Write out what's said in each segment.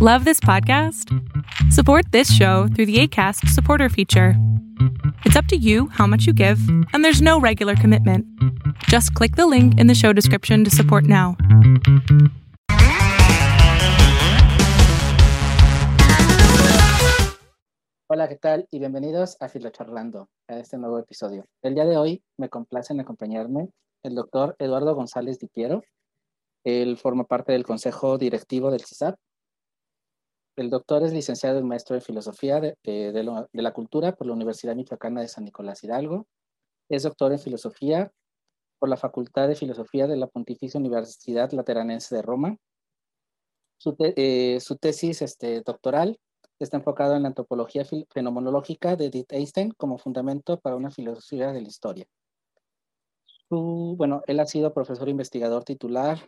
Love this podcast? Support this show through the ACAST supporter feature. It's up to you how much you give, and there's no regular commitment. Just click the link in the show description to support now. Hola, ¿qué tal? Y bienvenidos a Filocharlando, a este nuevo episodio. El día de hoy me complace en acompañarme el doctor Eduardo González Di Piero. Él forma parte del consejo directivo del CISAP el doctor es licenciado y maestro de Filosofía de, la Cultura por la Universidad Michoacana de San Nicolás Hidalgo. Es doctor en Filosofía por la Facultad de Filosofía de la Pontificia Universidad Lateranense de Roma. Su, eh, tesis este, doctoral está enfocado en la antropología fenomenológica de Edith Einstein como fundamento para una filosofía de la historia. bueno, él ha sido profesor investigador titular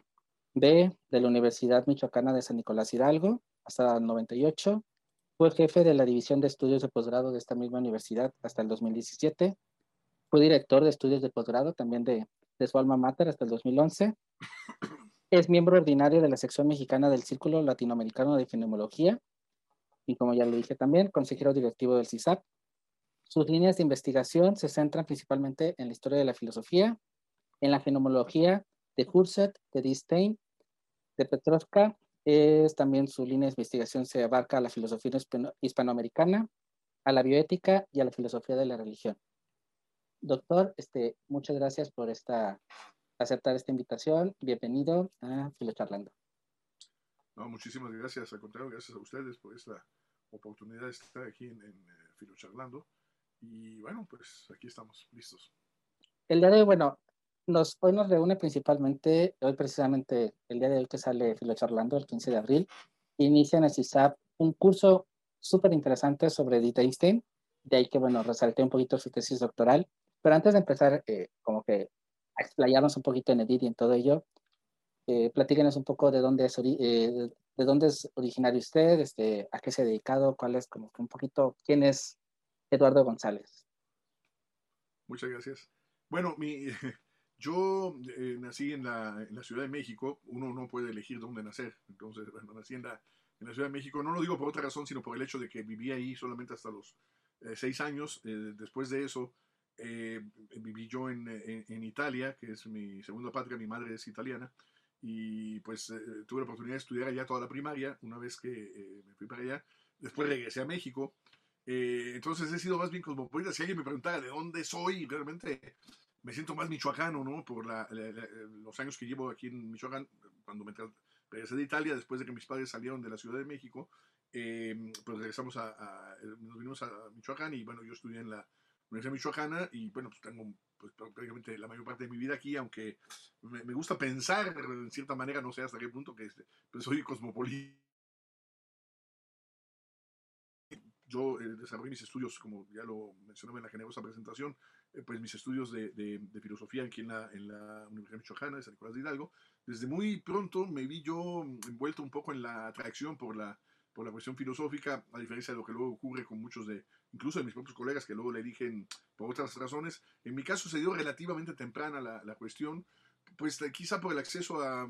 de, de la Universidad Michoacana de San Nicolás Hidalgo hasta el 98. Fue jefe de la División de Estudios de Posgrado de esta misma universidad hasta el 2017. Fue director de estudios de posgrado también de, de su alma mater hasta el 2011. Es miembro ordinario de la sección mexicana del Círculo Latinoamericano de Fenomenología y, como ya lo dije también, consejero directivo del CISAP. Sus líneas de investigación se centran principalmente en la historia de la filosofía, en la fenomenología de Husserl, de Distain, de Petrovka es también su línea de investigación se abarca a la filosofía hispanoamericana, a la bioética y a la filosofía de la religión. Doctor, este, muchas gracias por esta, aceptar esta invitación. Bienvenido a Filocharlando. No, muchísimas gracias. Al contrario, gracias a ustedes por esta oportunidad de estar aquí en, en eh, Filocharlando. Y bueno, pues aquí estamos, listos. El día de hoy, bueno, nos, hoy nos reúne principalmente, hoy precisamente el día de hoy que sale Filo Charlando, el 15 de abril, inicia en el CISAP un curso súper interesante sobre Edith Einstein, de ahí que, bueno, resalté un poquito su tesis doctoral, pero antes de empezar, eh, como que a explayarnos un poquito en Edith y en todo ello, eh, platíquenos un poco de dónde es, eh, de dónde es originario usted, este, a qué se ha dedicado, cuál es, como que un poquito, quién es Eduardo González. Muchas gracias. Bueno, mi, Yo eh, nací en la, Ciudad de México, uno no puede elegir dónde nacer, entonces, nací en la, Ciudad de México, no lo digo por otra razón, sino por el hecho de que viví ahí solamente hasta los eh, seis años, eh, después de eso viví yo en, en, Italia, que es mi segunda patria, mi madre es italiana, y pues tuve la oportunidad de estudiar allá toda la primaria, una vez que me fui para allá, después regresé a México, entonces he sido más bien cosmopolita, si alguien me preguntara de dónde soy, realmente me siento más michoacano, ¿no? Por los años que llevo aquí en Michoacán, cuando me regresé de Italia, después de que mis padres salieron de la Ciudad de México, eh, pues regresamos a, nos vinimos a Michoacán y bueno, yo estudié en la Universidad Michoacana y bueno, pues tengo pues, prácticamente la mayor parte de mi vida aquí, aunque me, gusta pensar en cierta manera, no sé hasta qué punto, que pues, soy cosmopolita. Yo eh, desarrollé mis estudios, como ya lo mencionaba en la generosa presentación, pues mis estudios de, de, filosofía aquí en la, en la Universidad Michoacana de San Nicolás de Hidalgo. Desde muy pronto me vi yo envuelto un poco en la atracción por la, por la cuestión filosófica, a diferencia de lo que luego ocurre con muchos de, incluso de mis propios colegas que luego le eligen por otras razones. En mi caso se dio relativamente temprana la, la cuestión, pues quizá por el acceso a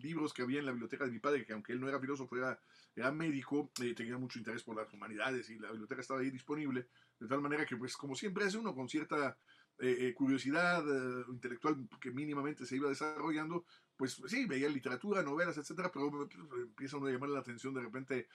libros que había en la biblioteca de mi padre, que aunque él no era filósofo, era, era médico, eh, tenía mucho interés por las humanidades y la biblioteca estaba ahí disponible. De tal manera que, pues, como siempre hace uno, con cierta eh, eh, curiosidad eh, intelectual que mínimamente se iba desarrollando, pues sí, veía literatura, novelas, etcétera, pero pues, empieza uno a llamar la atención de repente,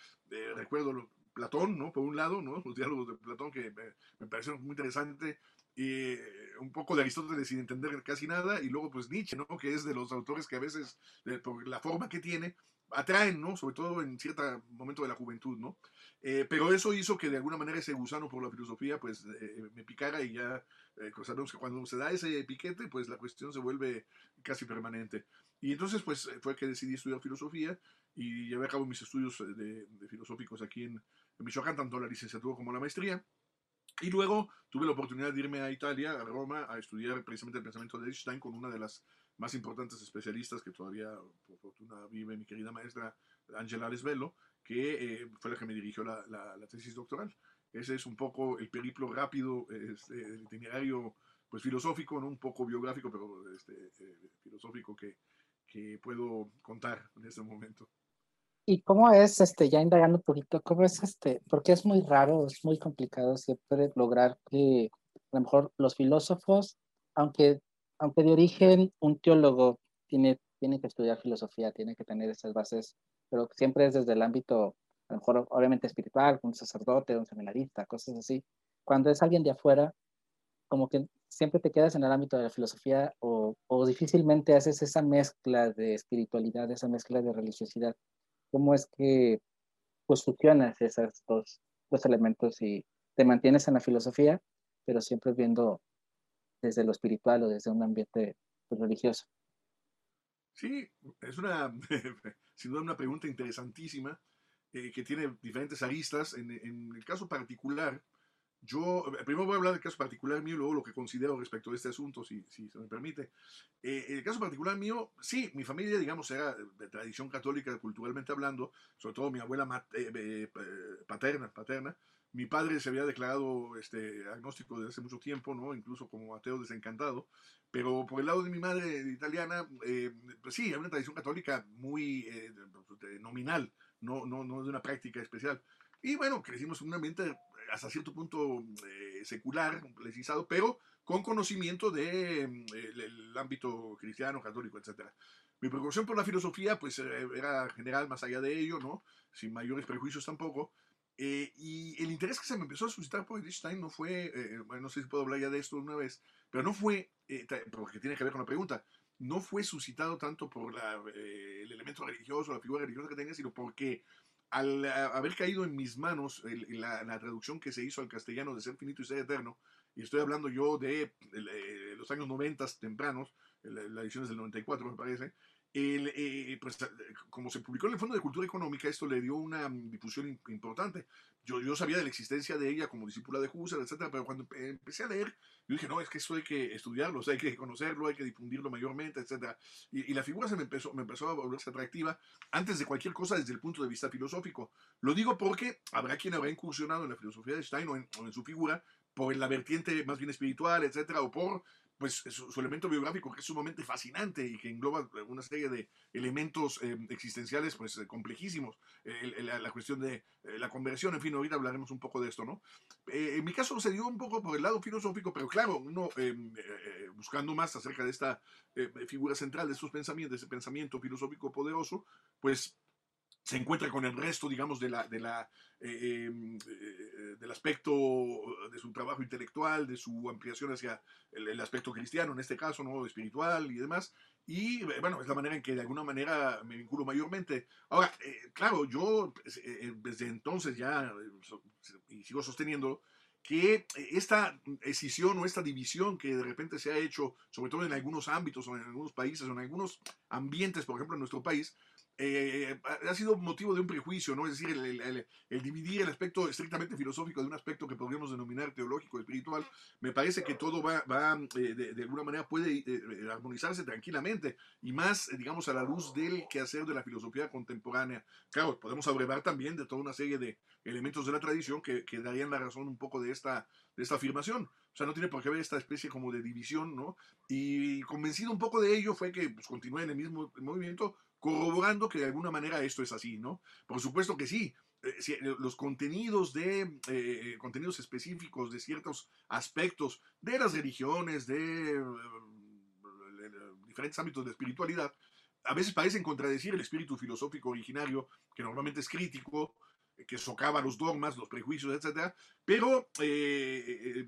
recuerdo Platón, ¿no? Por un lado, ¿no? Los diálogos de Platón que me, me parecieron muy interesantes, y un poco de Aristóteles sin entender casi nada, y luego pues Nietzsche, ¿no? Que es de los autores que a veces, por la forma que tiene, atraen, ¿no? Sobre todo en cierto momento de la juventud, ¿no? Eh, pero eso hizo que de alguna manera ese gusano por la filosofía pues eh, me picara y ya eh, sabemos que cuando se da ese piquete pues la cuestión se vuelve casi permanente. Y entonces pues fue que decidí estudiar filosofía y llevé a cabo mis estudios de, filosóficos aquí en, en, Michoacán, tanto la licenciatura como la maestría. Y luego tuve la oportunidad de irme a Italia, a Roma, a estudiar precisamente el pensamiento de Einstein con una de las más importantes especialistas que todavía, por fortuna, vive mi querida maestra Angela Lesbello, que eh, fue la que me dirigió la, la, tesis doctoral. Ese es un poco el periplo rápido, este, el itinerario pues, filosófico, ¿no? un poco biográfico, pero este, eh, filosófico que, que puedo contar en este momento. ¿Y cómo es, este, ya indagando un poquito, cómo es, este, porque es muy raro, es muy complicado siempre lograr que a lo mejor los filósofos, aunque, aunque de origen un teólogo tiene, tiene que estudiar filosofía, tiene que tener esas bases, pero siempre es desde el ámbito, a lo mejor obviamente espiritual, un sacerdote, un seminarista, cosas así. Cuando es alguien de afuera, como que siempre te quedas en el ámbito de la filosofía o, o difícilmente haces esa mezcla de espiritualidad, esa mezcla de religiosidad cómo es que pues fusionas esos dos, elementos y te mantienes en la filosofía, pero siempre viendo desde lo espiritual o desde un ambiente pues, religioso. Sí, es una, sin duda una pregunta interesantísima eh, que tiene diferentes aristas. En, el caso particular, yo, eh, primero voy a hablar del caso particular mío y luego lo que considero respecto de este asunto, si, si se me permite. Eh, el caso particular mío, sí, mi familia, digamos, era de tradición católica, culturalmente hablando, sobre todo mi abuela eh, paterna, paterna. Mi padre se había declarado este, agnóstico desde hace mucho tiempo, ¿no? incluso como ateo desencantado. Pero por el lado de mi madre italiana, pues sí, era una tradición católica muy nominal, no, no, no de una práctica especial. Y bueno, crecimos en un ambiente hasta cierto punto eh, secular, legisado, pero con conocimiento del de, mm, ámbito cristiano, católico, etc. Mi preocupación por la filosofía pues eh, era general más allá de ello, ¿no? sin mayores prejuicios tampoco. Eh, y el interés que se me empezó a suscitar por Wittgenstein no fue, bueno, no sé si puedo hablar ya de esto una vez, pero no fue, porque tiene que ver con la pregunta, no fue suscitado tanto por la, el elemento religioso, la figura religiosa que tenía, sino porque al haber caído en mis manos la, la, traducción que se hizo al castellano de Ser Finito y Ser Eterno, y estoy hablando yo de, eh, los años 90 tempranos, la, edición es del 94 me parece, el, eh, pues, como se publicó en el Fondo de Cultura Económica, esto le dio una difusión importante. Yo, yo sabía de la existencia de ella como discípula de Husserl, etcétera, pero cuando empecé a leer, yo dije, no, es que eso hay que estudiarlo, hay que conocerlo, hay que difundirlo mayormente, etcétera. Y, y, la figura se me empezó, me empezó a volverse atractiva antes de cualquier cosa desde el punto de vista filosófico. Lo digo porque habrá quien habrá incursionado en la filosofía de Stein o en, o en su figura por la vertiente más bien espiritual, etcétera, o por pues su, elemento biográfico que es sumamente fascinante y que engloba una serie de elementos eh, existenciales pues eh, complejísimos, eh, la, cuestión de eh, la conversión, en fin, ahorita hablaremos un poco de esto, ¿no? Eh, en mi caso se dio un poco por el lado filosófico, pero claro, uno buscando más acerca de esta figura central, de estos pensamientos, de ese pensamiento filosófico poderoso, pues se encuentra con el resto, digamos, de la, eh, em, eh, del aspecto de su trabajo intelectual, de su ampliación hacia el, aspecto cristiano, en este caso, ¿no? espiritual y demás. Y bueno, es la manera en que de alguna manera me vinculo mayormente. Ahora, eh, claro, yo pues, eh, desde entonces ya, y sigo sosteniendo, que esta escisión o esta división que de repente se ha hecho, sobre todo en algunos ámbitos o en algunos países o en algunos ambientes, por ejemplo en nuestro país, eh, ha sido motivo de un prejuicio, ¿no? Es decir, el, el, el, dividir el aspecto estrictamente filosófico de un aspecto que podríamos denominar teológico, espiritual, me parece que todo va, va eh, de, de, alguna manera puede eh, eh, armonizarse tranquilamente y más, digamos, a la luz del quehacer de la filosofía contemporánea. Claro, podemos abrevar también de toda una serie de elementos de la tradición que, que darían la razón un poco de esta, de esta afirmación. O sea, no tiene por qué haber esta especie como de división, ¿no? Y convencido un poco de ello fue que pues, continué en el mismo movimiento, corroborando que de alguna manera esto es así, ¿no? Por supuesto que sí. Eh, eh, los contenidos de eh, contenidos específicos de ciertos aspectos de las religiones, de, diferentes ámbitos de espiritualidad, a veces parecen contradecir el espíritu filosófico originario, que normalmente es crítico, que socava los dogmas, los prejuicios, etcétera, pero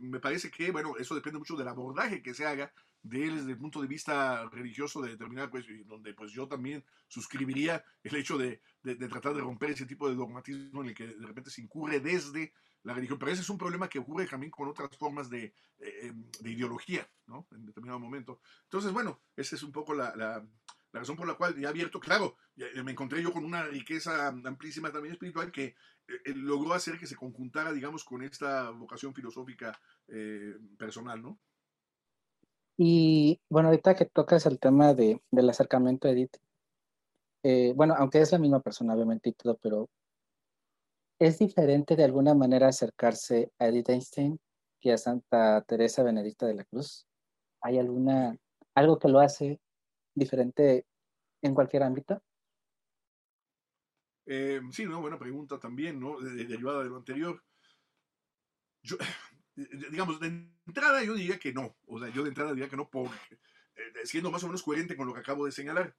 me parece que, bueno, eso depende mucho del abordaje que se haga de él desde el punto de vista religioso de determinar, pues, donde pues yo también suscribiría el hecho de, de, de, tratar de romper ese tipo de dogmatismo en el que de repente se incurre desde la religión. Pero ese es un problema que ocurre también con otras formas de, eh, de ideología, ¿no? En determinado momento. Entonces, bueno, esa es un poco la, la, la razón por la cual ya abierto, claro, me encontré yo con una riqueza amplísima también espiritual que eh, logró hacer que se conjuntara, digamos, con esta vocación filosófica eh, personal, ¿no? Y bueno, ahorita que tocas el tema de, del acercamiento a Edith, eh, bueno, aunque es la misma persona, obviamente, todo, pero ¿es diferente de alguna manera acercarse a Edith Einstein que a Santa Teresa Benedicta de la Cruz? ¿Hay alguna, algo que lo hace diferente en cualquier ámbito? Eh, sí, ¿no? buena pregunta también, ¿no? derivada de lo anterior. Yo, digamos, de entrada yo diría que no. O sea, yo de entrada diría que no, porque, eh, siendo más o menos coherente con lo que acabo de señalar.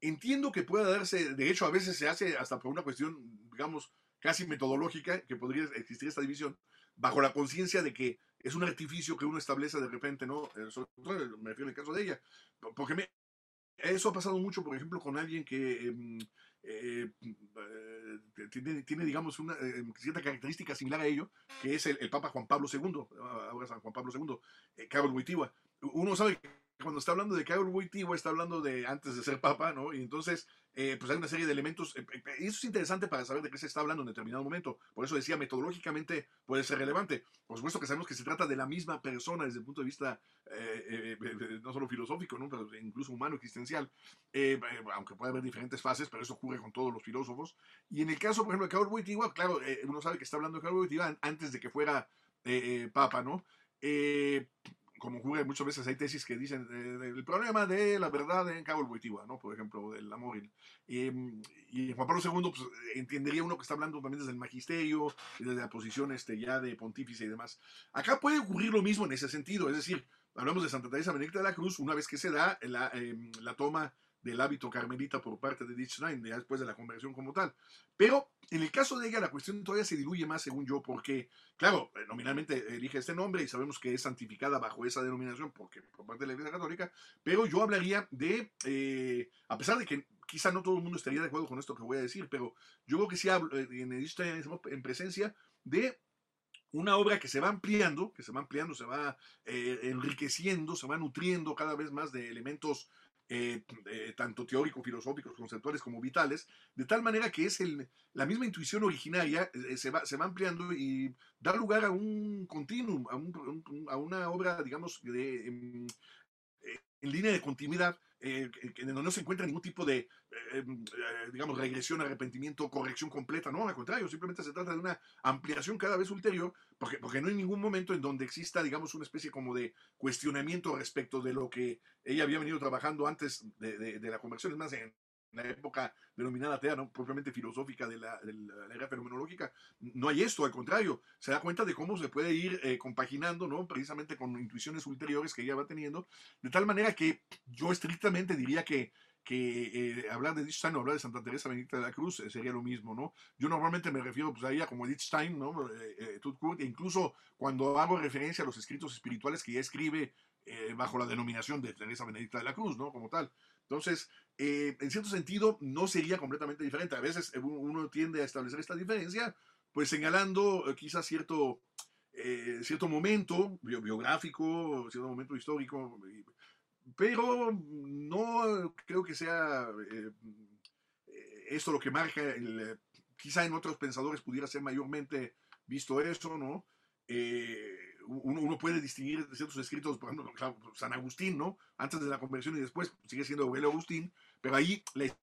Entiendo que pueda darse, de hecho, a veces se hace hasta por una cuestión, digamos, casi metodológica, que podría existir esta división, bajo la conciencia de que es un artificio que uno establece de repente, ¿no? Eh, me refiero al caso de ella. Porque me, eso ha pasado mucho, por ejemplo, con alguien que em, eh, eh, tiene, tiene, digamos, una em, cierta característica similar a ello, que es el, Papa Juan Pablo II, ahora San Juan Pablo II, eh, Carlos Wojtyła. Uno sabe que cuando está hablando de Carol Wojtyła está hablando de antes de ser papa, ¿no? Y entonces, eh, pues hay una serie de elementos, eh, eh, y eso es interesante para saber de qué se está hablando en determinado momento. Por eso decía, metodológicamente puede ser relevante. Por supuesto que sabemos que se trata de la misma persona desde el punto de vista no solo filosófico, ¿no? Pero incluso humano, existencial, aunque puede haber diferentes fases, pero eso ocurre con todos los filósofos. Y en el caso, por ejemplo, de Carol Wojtyła, claro, uno sabe que está hablando de Carol Wojtyła antes de que fuera papa, ¿no? Como ocurre muchas veces, hay tesis que dicen eh, el problema de la verdad en Cabo Wojtyła, ¿no? Por ejemplo, del amor. Y, y Juan Pablo II, pues, entendería uno que está hablando también desde el magisterio, desde la posición este, ya de pontífice y demás. Acá puede ocurrir lo mismo en ese sentido, es decir, hablamos de Santa Teresa Benedicta de la Cruz, una vez que se da la, em, la toma del hábito carmelita por parte de ya después de la conversión como tal. Pero en el caso de ella, la cuestión todavía se diluye más, según yo, porque, claro, eh, nominalmente elige este nombre y sabemos que es santificada bajo esa denominación porque, por parte de la Iglesia Católica, pero yo hablaría de, eh, a pesar de que quizá no todo el mundo estaría de acuerdo con esto que voy a decir, pero yo creo que sí hablo, eh, en, en presencia de una obra que se va ampliando, que se va ampliando, se va enriqueciendo, se va nutriendo cada vez más de elementos eh, eh, tanto teóricos, filosóficos, conceptuales como vitales, de tal manera que es el, la misma intuición originaria eh, se, va, se va ampliando y da lugar a un continuum, a, a una obra, digamos, de, en, en línea de continuidad eh, en donde no se encuentra ningún tipo de, eh, eh, digamos, regresión, arrepentimiento, corrección completa, no, al contrario, simplemente se trata de una ampliación cada vez ulterior, porque, porque no hay ningún momento en donde exista, digamos, una especie como de cuestionamiento respecto de lo que ella había venido trabajando antes de, de, de la conversión, es más, en, la época denominada atea, ¿no? propiamente filosófica de la, de la, era fenomenológica, no hay esto, al contrario, se da cuenta de cómo se puede ir eh, compaginando, ¿no? precisamente con intuiciones ulteriores que ella va teniendo, de tal manera que yo estrictamente diría que que eh, hablar de Edith Stein o hablar de Santa Teresa Benedicta de la Cruz eh, sería lo mismo, ¿no? Yo normalmente me refiero pues, a ella como Edith Stein, ¿no? Eh, e incluso cuando hago referencia a los escritos espirituales que ella escribe bajo la denominación de Teresa Benedicta de la Cruz, ¿no? Como tal. Entonces, eh, en cierto sentido, no sería completamente diferente. A veces uno tiende a establecer esta diferencia, pues señalando eh, quizás cierto, eh, cierto momento biográfico, cierto momento histórico, pero no creo que sea esto lo que marca, el, quizá en otros pensadores pudiera ser mayormente visto eso, ¿no? Uno, puede distinguir ciertos escritos, por ejemplo, San Agustín, ¿no? Antes de la conversión y después sigue siendo Aurelio Agustín, pero ahí la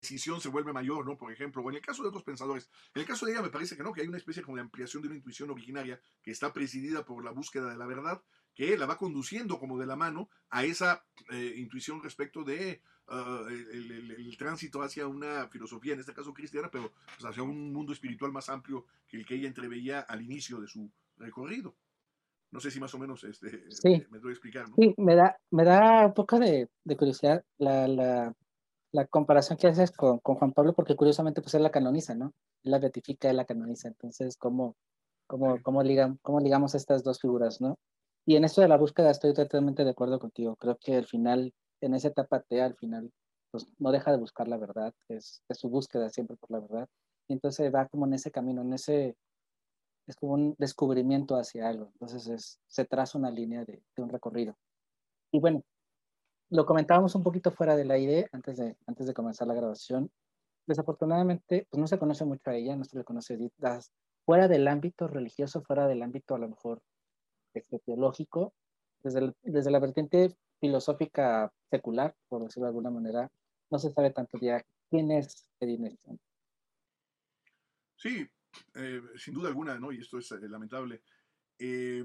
decisión se vuelve mayor, ¿no? Por ejemplo, o en el caso de otros pensadores. En el caso de ella me parece que no, que hay una especie como de ampliación de una intuición originaria que está presidida por la búsqueda de la verdad, que la va conduciendo como de la mano a esa eh, intuición respecto de ah, el, tránsito hacia una filosofía, en este caso cristiana, pero pues, hacia un mundo espiritual más amplio que el que ella entreveía al inicio de su recorrido. No sé si más o menos este, me doy a explicar. ¿no? Sí, me da, me da un poco de, de curiosidad la, la, la, comparación que haces con, con, Juan Pablo, porque curiosamente pues él la canoniza, ¿no? Él la beatifica, él la canoniza. Entonces, ¿cómo, cómo, cómo, ligam, cómo ligamos estas dos figuras, no? Y en esto de la búsqueda estoy totalmente de acuerdo contigo. Creo que al final, en esa etapa T, al final, pues no deja de buscar la verdad, es, es su búsqueda siempre por la verdad. Y entonces va como en ese camino, en ese es como un descubrimiento hacia algo. Entonces es, se traza una línea de, de, un recorrido. Y bueno, lo comentábamos un poquito fuera de la idea antes de, antes de comenzar la grabación. Desafortunadamente, pues no se conoce mucho a ella, no se le conoce fuera del ámbito religioso, fuera del ámbito a lo mejor este, teológico, desde, desde la vertiente filosófica secular, por decirlo de alguna manera, no se sabe tanto ya quién es Edith Sí, eh, sin duda alguna, ¿no? y esto es eh, lamentable, eh,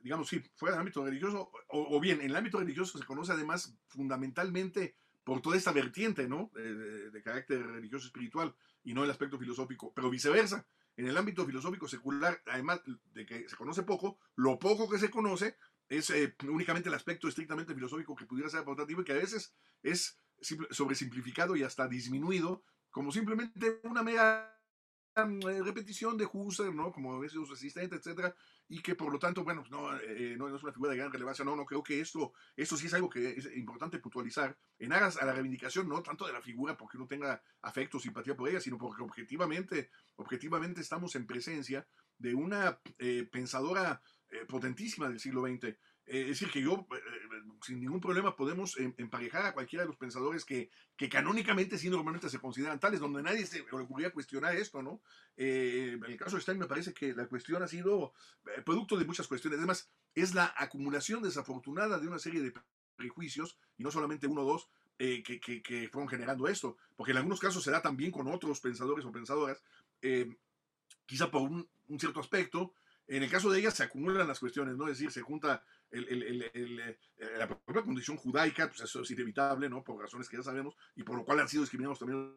digamos, sí, fuera del ámbito religioso, o, bien en el ámbito religioso se conoce además fundamentalmente por toda esta vertiente, ¿no? de, carácter religioso espiritual y no el aspecto filosófico, pero viceversa. En el ámbito filosófico secular, además de que se conoce poco, lo poco que se conoce es únicamente el aspecto estrictamente filosófico que pudiera ser aportativo y que a veces es sobresimplificado y hasta disminuido como simplemente una mera repetición de Husserl, ¿no? Como es resistente, etcétera, y que por lo tanto, bueno, no, eh, no, es una figura de gran relevancia, no, no, creo que esto, esto sí es algo que es importante puntualizar en aras a la reivindicación, no tanto de la figura porque uno tenga afecto simpatía por ella, sino porque objetivamente, objetivamente estamos en presencia de una eh, pensadora potentísima del siglo XX, es decir, que yo, sin ningún problema, podemos em, emparejar a cualquiera de los pensadores que, que canónicamente sí normalmente se consideran tales, donde nadie se le ocurría cuestionar esto, ¿no? en el caso de Stein me parece que la cuestión ha sido producto de muchas cuestiones. Además, es la acumulación desafortunada de una serie de prejuicios, y no solamente uno o dos, que, que, fueron generando esto, porque en algunos casos se da también con otros pensadores o pensadoras, quizá por un cierto aspecto, en el caso de ellas se acumulan las cuestiones, ¿no? Es decir, se junta eh, la propia condición judaica, pues eso es inevitable, ¿no? Por razones que ya sabemos, y por lo cual han sido discriminados también.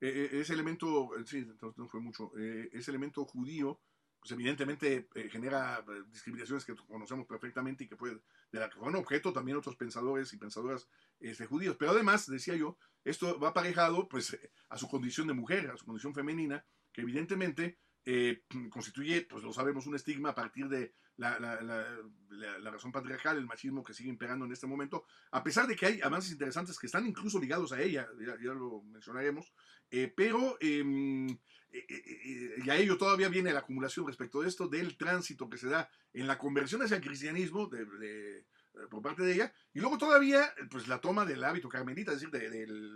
Eh, eh, ese elemento, sí, no fue mucho, ese elemento judío, pues evidentemente genera discriminaciones que conocemos perfectamente y que puede, de la que fueron objeto también otros pensadores y pensadoras este, judíos. Pero además, decía yo, esto va aparejado pues a su condición de mujer, a su condición femenina, que evidentemente eh, constituye, pues lo sabemos, un estigma a partir de la, la, la, razón patriarcal, el machismo que sigue imperando en este momento, a pesar de que hay avances interesantes que están incluso ligados a ella, ya, lo mencionaremos, eh, pero em, eh, y a ello todavía viene la acumulación respecto de esto, del tránsito que se da en la conversión hacia el cristianismo de, por parte de ella, y luego todavía pues la toma del hábito carmelita, es decir, del,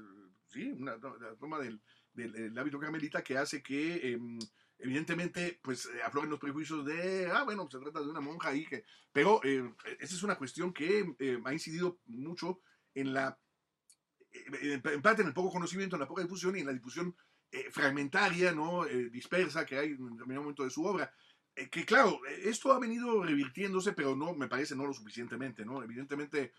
sí, la toma del, del, hábito carmelita que hace que em, evidentemente, pues eh, afloren los prejuicios de, ah, bueno, se trata de una monja ahí, que, pero eh, esa es una cuestión que eh, ha incidido mucho en la, en parte en el poco conocimiento, en la poca difusión y en la difusión fragmentaria, ¿no? dispersa que hay en determinado momento de su obra. que claro, esto ha venido revirtiéndose, pero no, me parece, no lo suficientemente, ¿no? Evidentemente,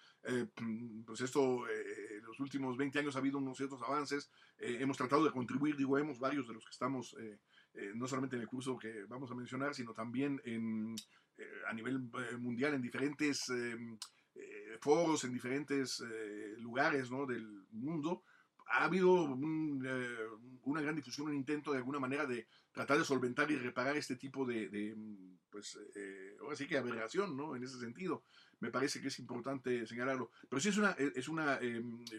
pues esto, en los últimos 20 años ha habido unos ciertos avances, hemos tratado de contribuir, digo, hemos varios de los que estamos eh, no solamente en el curso que vamos a mencionar, sino también eh, a nivel eh, mundial en diferentes foros, en diferentes lugares ¿no? del mundo. Ha habido una gran difusión, un intento de alguna manera de tratar de solventar y reparar este tipo de, pues, ahora sí que aberración, ¿no? En ese sentido, me parece que es importante señalarlo. Pero sí es una, es una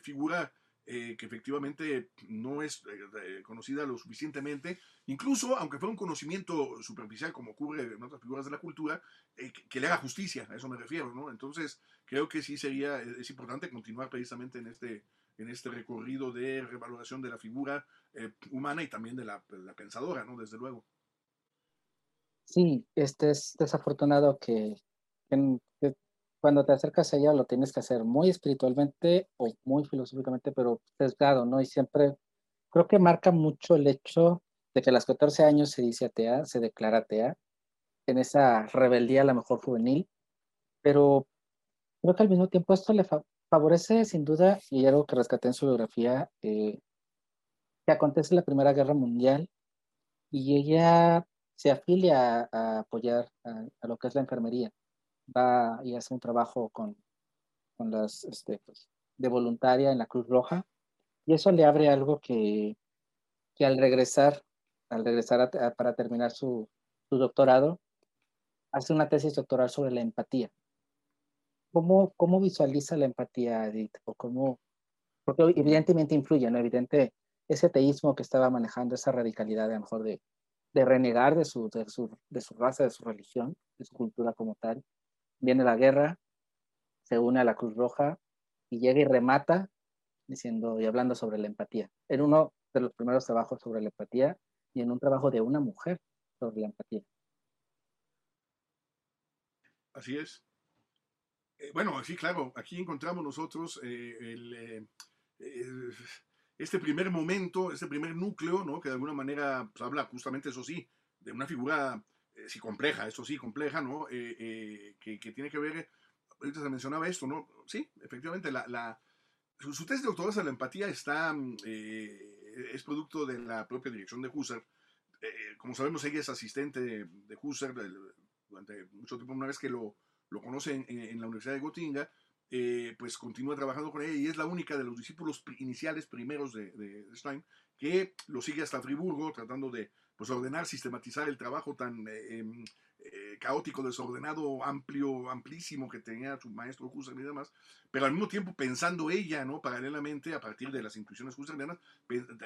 figura eh, que efectivamente no es eh, conocida lo suficientemente, incluso aunque fuera un conocimiento superficial como ocurre en otras figuras de la cultura, eh, que, le haga justicia, a eso me refiero, ¿no? Entonces, creo que sí sería, es importante continuar precisamente en este, en este recorrido de revaloración de la figura humana y también de la, pensadora, ¿no? Desde luego. Sí, este es desafortunado que, que cuando te acercas a ella lo tienes que hacer muy espiritualmente o muy filosóficamente, pero sesgado, ¿no? Y siempre creo que marca mucho el hecho de que a los 14 años se dice atea, se declara atea, en esa rebeldía a la mejor juvenil, pero creo que al mismo tiempo esto le favorece sin duda, y algo que rescaté en su biografía, eh, que acontece la Primera Guerra Mundial y ella se afilia a, apoyar a lo que es la enfermería va y hace un trabajo con, con las, este, pues, de voluntaria en la Cruz Roja. Y eso le abre algo que, que al regresar, al regresar para terminar su, su, doctorado, hace una tesis doctoral sobre la empatía. ¿Cómo, cómo visualiza la empatía, Edith? O cómo, porque evidentemente influye, ¿no? Evidente, ese teísmo que estaba manejando, esa radicalidad a lo mejor de, de renegar de su, de su, de su raza, de su religión, de su cultura como tal, viene la guerra, se une a la Cruz Roja y llega y remata diciendo y hablando sobre la empatía. En uno de los primeros trabajos sobre la empatía y en un trabajo de una mujer sobre la empatía. Así es. Eh, bueno, sí, claro, aquí encontramos nosotros eh, eh, este primer momento, este primer núcleo, ¿no? que de alguna manera pues, habla justamente, eso sí, de una figura sí compleja, eso sí, compleja, ¿no? Eh, eh, que, que, tiene que ver, ahorita se mencionaba esto, ¿no? Sí, efectivamente, la, la, su, su, tesis de doctorado sobre la empatía está, mm, eh, es producto de la propia dirección de Husserl. Eh, como sabemos, ella es asistente de, Husserl durante mucho tiempo, una vez que lo, lo conoce en, en, la Universidad de eh, pues continúa trabajando con ella y es la única de los discípulos iniciales primeros de, de, Stein que lo sigue hasta Friburgo tratando de pues, ordenar, sistematizar el trabajo tan eh, eh, caótico, desordenado, amplio, amplísimo que tenía su maestro Husserl y demás, pero al mismo tiempo pensando ella, ¿no? Paralelamente, a partir de las intuiciones husserlianas,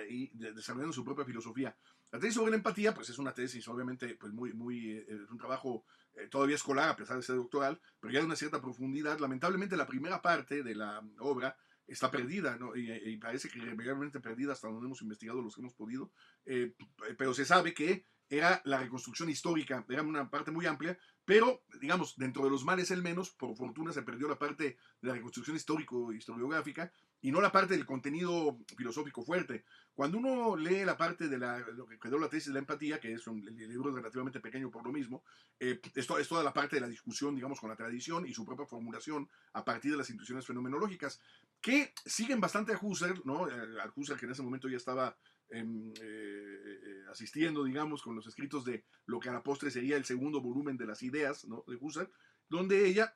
y desarrollando su propia filosofía. La tesis sobre la empatía, pues es una tesis, obviamente, pues muy, muy, eh, es un trabajo eh, todavía escolar, a pesar de ser doctoral, pero ya de una cierta profundidad. Lamentablemente, la primera parte de la obra está perdida, ¿no? y, parece que irremediablemente perdida hasta donde hemos investigado los que hemos podido, eh, pero se sabe que era la reconstrucción histórica, era una parte muy amplia, pero, digamos, dentro de los males el menos, por fortuna se perdió la parte de la reconstrucción histórico-historiográfica y no la parte del contenido filosófico fuerte. Cuando uno lee la parte de la, lo que quedó la tesis de la empatía, que es un libro relativamente pequeño por lo mismo, eh, esto es toda la parte de la discusión, digamos, con la tradición y su propia formulación a partir de las intuiciones fenomenológicas, que siguen bastante a Husserl, ¿no? Eh, al Husserl que en ese momento ya estaba eh, eh, asistiendo, digamos, con los escritos de lo que a la postre sería el segundo volumen de las ideas ¿no? de Husserl, donde ella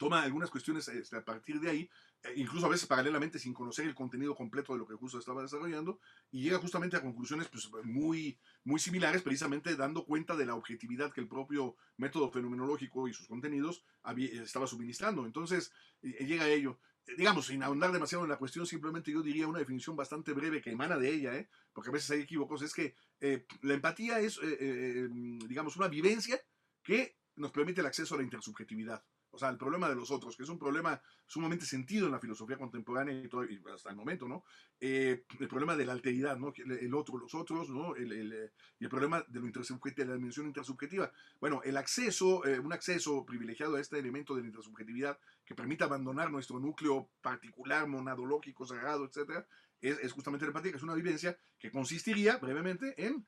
toma algunas cuestiones este, a partir de ahí, eh, incluso a veces paralelamente sin conocer el contenido completo de lo que Husserl estaba desarrollando, y llega justamente a conclusiones pues, muy, muy similares, precisamente dando cuenta de la objetividad que el propio método fenomenológico y sus contenidos había, estaba suministrando. Entonces, llega a ello digamos, sin ahondar demasiado en la cuestión, simplemente yo diría una definición bastante breve que emana de ella, ¿eh? porque a veces hay equívocos, es que eh, la empatía es, eh, eh digamos, una vivencia que nos permite el acceso a la intersubjetividad. O sea, el problema de los otros, que es un problema sumamente sentido en la filosofía contemporánea y, todo, y hasta el momento, ¿no? Eh, el problema de la alteridad, ¿no? El, otro, los otros, ¿no? El, el, y el problema de, lo de la dimensión intersubjetiva. Bueno, el acceso, eh, un acceso privilegiado a este elemento de la intersubjetividad que permite abandonar nuestro núcleo particular, monadológico, sagrado, etcétera, es, es justamente la empatía, que es una vivencia que consistiría, brevemente, en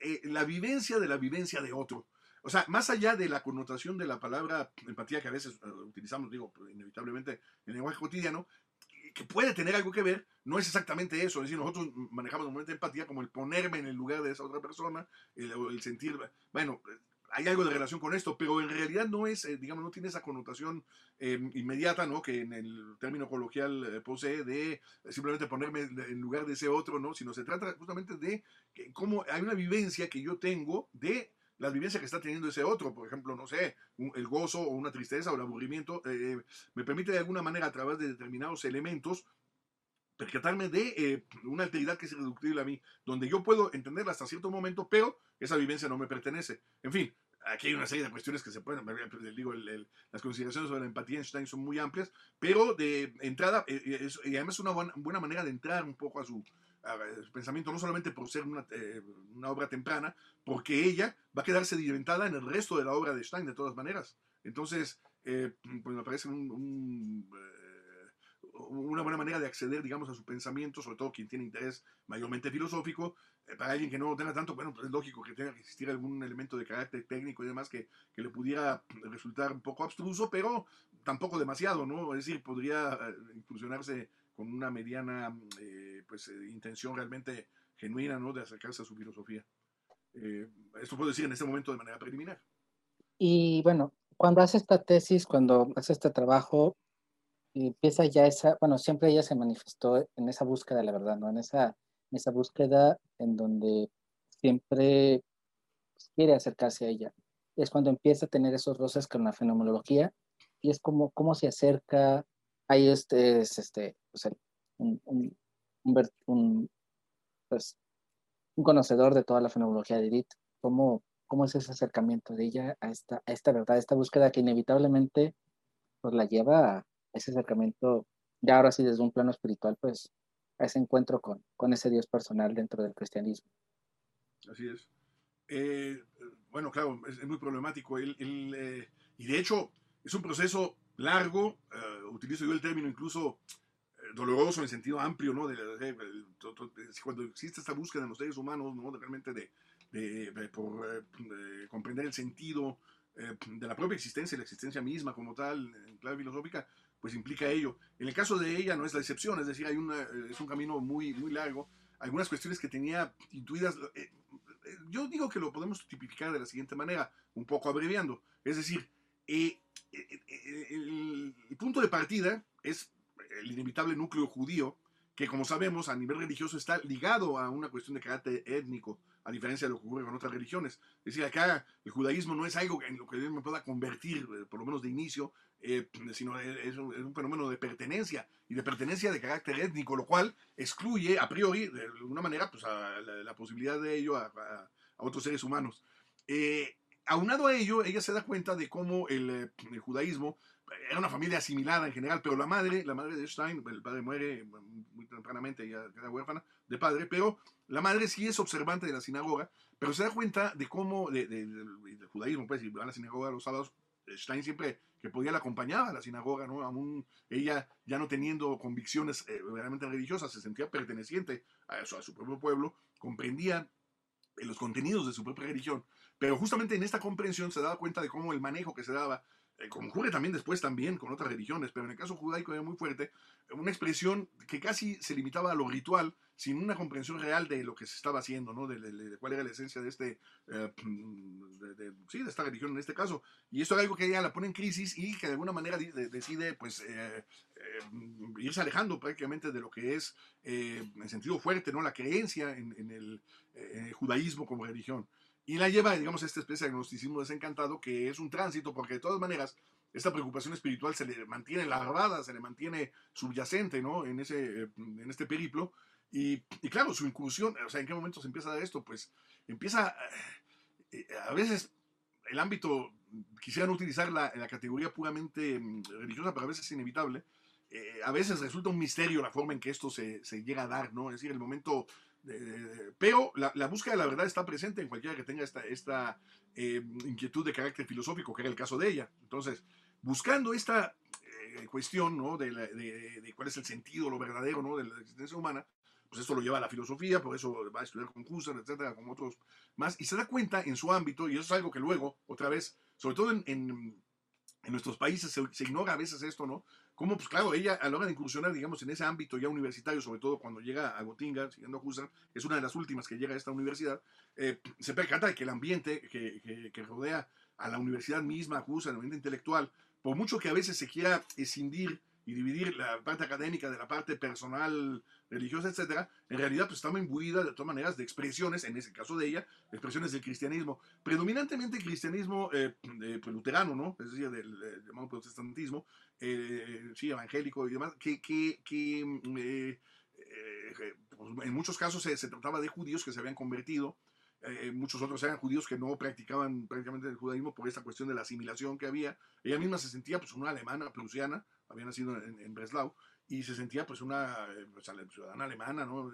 eh, la vivencia de la vivencia de otro. O sea, más allá de la connotación de la palabra empatía que a veces uh, utilizamos, digo, pues, inevitablemente en el lenguaje cotidiano, que puede tener algo que ver, no es exactamente eso. Es decir, nosotros manejamos normalmente empatía como el ponerme en el lugar de esa otra persona, el, el sentir, bueno, hay algo de relación con esto, pero en realidad no es, eh, digamos, no tiene esa connotación eh, inmediata, ¿no? Que en el término coloquial eh, posee de simplemente ponerme en lugar de ese otro, ¿no? Sino se trata justamente de cómo hay una vivencia que yo tengo de la vivencia que está teniendo ese otro, por ejemplo, no sé, el gozo o una tristeza o el aburrimiento, eh, me permite de alguna manera a través de determinados elementos percatarme de eh, una alteridad que es irreductible a mí, donde yo puedo entenderla hasta cierto momento, pero esa vivencia no me pertenece. En fin, aquí hay una serie de cuestiones que se pueden, digo, el, el, las consideraciones sobre la empatía en Stein son muy amplias, pero de entrada, eh, es, y además es una buena, manera de entrar un poco a su pensamiento, no solamente por ser una, eh, una, obra temprana, porque ella va a quedarse sedimentada en el resto de la obra de Stein, de todas maneras. Entonces, eh, pues me parece un, un, eh, una buena manera de acceder, digamos, a su pensamiento, sobre todo quien tiene interés mayormente filosófico. Eh, para alguien que no tenga tanto, bueno, pues es lógico que tenga que existir algún elemento de carácter técnico y demás que, que le pudiera resultar un poco abstruso, pero tampoco demasiado, ¿no? Es decir, podría eh, incursionarse con una mediana eh, pues, eh, intención realmente genuina ¿no? de acercarse a su filosofía. Eh, esto puedo decir en este momento de manera preliminar. Y bueno, cuando hace esta tesis, cuando hace este trabajo, empieza ya esa, bueno, siempre ella se manifestó en esa búsqueda de la verdad, ¿no? En esa, en esa búsqueda en donde siempre quiere acercarse a ella. Es cuando empieza a tener esos roces con la fenomenología y es como cómo se acerca ahí este es este, pues, un, un, un, pues, un, conocedor de toda la fenomenología de Edith. ¿Cómo, ¿Cómo es ese acercamiento de ella a esta, a esta verdad, a esta búsqueda que inevitablemente pues, la lleva a ese acercamiento, ya ahora sí desde un plano espiritual, pues a ese encuentro con, con ese Dios personal dentro del cristianismo? Así es. Eh, bueno, claro, es, muy problemático. El, eh, y de hecho, es un proceso largo, uh, utilizo yo el término incluso eh, doloroso en sentido amplio, ¿no? De, de, de, cuando existe esta búsqueda en los seres humanos, ¿no? realmente de, por eh, comprender el sentido eh, de la propia existencia, la existencia misma como tal, en clave filosófica, pues implica ello. En el caso de ella no es la excepción, es decir, hay una, es un camino muy, muy largo. Algunas cuestiones que tenía intuidas, eh, eh, yo digo que lo podemos tipificar de la siguiente manera, un poco abreviando. Es decir, eh, el, el punto de partida es el inevitable núcleo judío, que como sabemos a nivel religioso está ligado a una cuestión de carácter étnico, a diferencia de lo que ocurre con otras religiones. Es decir, acá el judaísmo no es algo en lo que yo me pueda convertir, eh, por lo menos de inicio, eh, sino es un, fenómeno de pertenencia y de pertenencia de carácter étnico, lo cual excluye a priori, de alguna manera, pues la, posibilidad de ello a, otros seres humanos. Eh, aunado a ello, ella se da cuenta de cómo el, eh, el, judaísmo era una familia asimilada en general, pero la madre, la madre de Stein, el padre muere muy tempranamente, ella queda huérfana de padre, pero la madre sí es observante de la sinagoga, pero se da cuenta de cómo, de, de, de, del judaísmo, pues, si va a la sinagoga los sábados, Stein siempre que podía la acompañaba a la sinagoga, ¿no? Aún ella ya no teniendo convicciones eh, verdaderamente religiosas, se sentía perteneciente a, eso, a su propio pueblo, comprendía los contenidos de su propia religión, pero justamente en esta comprensión se daba cuenta de cómo el manejo que se daba eh, ocurre también después también con otras religiones, pero en el caso judaico era muy fuerte, una expresión que casi se limitaba a lo ritual, sin una comprensión real de lo que se estaba haciendo, ¿no? de, cuál era la esencia de, este, eh, sí, de esta religión en este caso. Y esto es algo que ella la pone en crisis y que de alguna manera decide pues, eh, irse alejando prácticamente de lo que es, en sentido fuerte, ¿no? la creencia en el judaísmo como religión y la lleva, digamos, a esta especie de agnosticismo desencantado, que es un tránsito, porque de todas maneras, esta preocupación espiritual se le mantiene larvada, se le mantiene subyacente, ¿no? En, ese, en este periplo. Y, y, claro, su incursión, o sea, ¿en qué momento se empieza a dar esto? Pues empieza, eh, a veces el ámbito, quisieran utilizar la, la categoría puramente mm, religiosa, pero a veces es inevitable. Eh, a veces resulta un misterio la forma en que esto se, se llega a dar, ¿no? Es decir, el momento pero la, la, búsqueda de la verdad está presente en cualquiera que tenga esta, esta eh, inquietud de carácter filosófico, que era el caso de ella. Entonces, buscando esta eh, cuestión ¿no? de, la, de, de, cuál es el sentido, lo verdadero ¿no? de la existencia humana, pues esto lo lleva a la filosofía, por eso va a estudiar con Husserl, etcétera, con otros más, y se da cuenta en su ámbito, y eso es algo que luego, otra vez, sobre todo en, en, en nuestros países se, se, ignora a veces esto, ¿no? Como, pues claro, ella a la de incursionar, digamos, en ese ámbito ya universitario, sobre todo cuando llega a Gotinga, siguiendo a Husserl, es una de las últimas que llega a esta universidad, eh, se percata de que el ambiente que, que, que, rodea a la universidad misma, a Husserl, el ambiente intelectual, por mucho que a veces se quiera escindir y dividir la parte académica de la parte personal, religiosa, etcétera, en realidad pues estaba imbuida de todas maneras de expresiones, en ese caso de ella, expresiones del cristianismo, predominantemente cristianismo eh, de, pues, luterano, ¿no? Es decir, del, del llamado protestantismo, eh, sí, evangélico y demás, que, que, que eh, eh, pues, en muchos casos se, se, trataba de judíos que se habían convertido, eh, muchos otros eran judíos que no practicaban prácticamente el judaísmo por esta cuestión de la asimilación que había. Ella misma se sentía pues una alemana, prusiana, había nacido en, en Breslau, y se sentía pues una pues, ciudadana alemana, ¿no?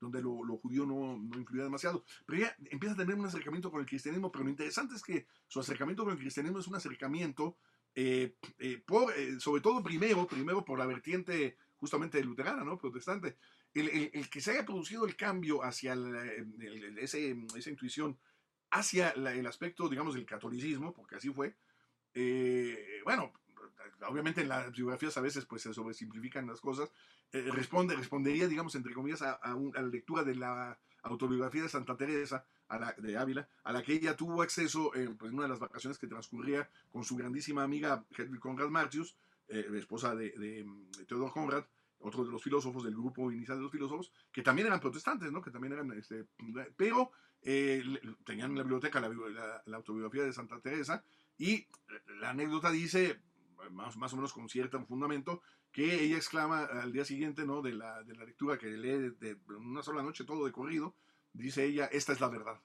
donde lo, lo judío no, no, influía demasiado. Pero ella empieza a tener un acercamiento con el cristianismo, pero lo interesante es que su acercamiento con el cristianismo es un acercamiento, eh, eh, por, eh, sobre todo primero, primero por la vertiente justamente luterana, ¿no? protestante. El, el, el, que se haya producido el cambio hacia el, ese, esa intuición, hacia el aspecto, digamos, del catolicismo, porque así fue, bueno, obviamente en las biografías a veces pues se sobresimplifican las cosas, eh, responde, respondería, digamos, entre comillas, a, la lectura de la autobiografía de Santa Teresa de Ávila, a la que ella tuvo acceso eh, pues, en una de las vacaciones que transcurría con su grandísima amiga Conrad Martius, eh, esposa de, de, Theodor Conrad, otro de los filósofos del grupo inicial de los filósofos, que también eran protestantes, ¿no? Que también eran, este, pero eh, tenían en la biblioteca la, la, autobiografía de Santa Teresa y la anécdota dice, más, más o menos con cierto fundamento, que ella exclama al día siguiente, ¿no? De la, de la lectura que lee de, una sola noche, todo de corrido, dice ella, esta es la verdad.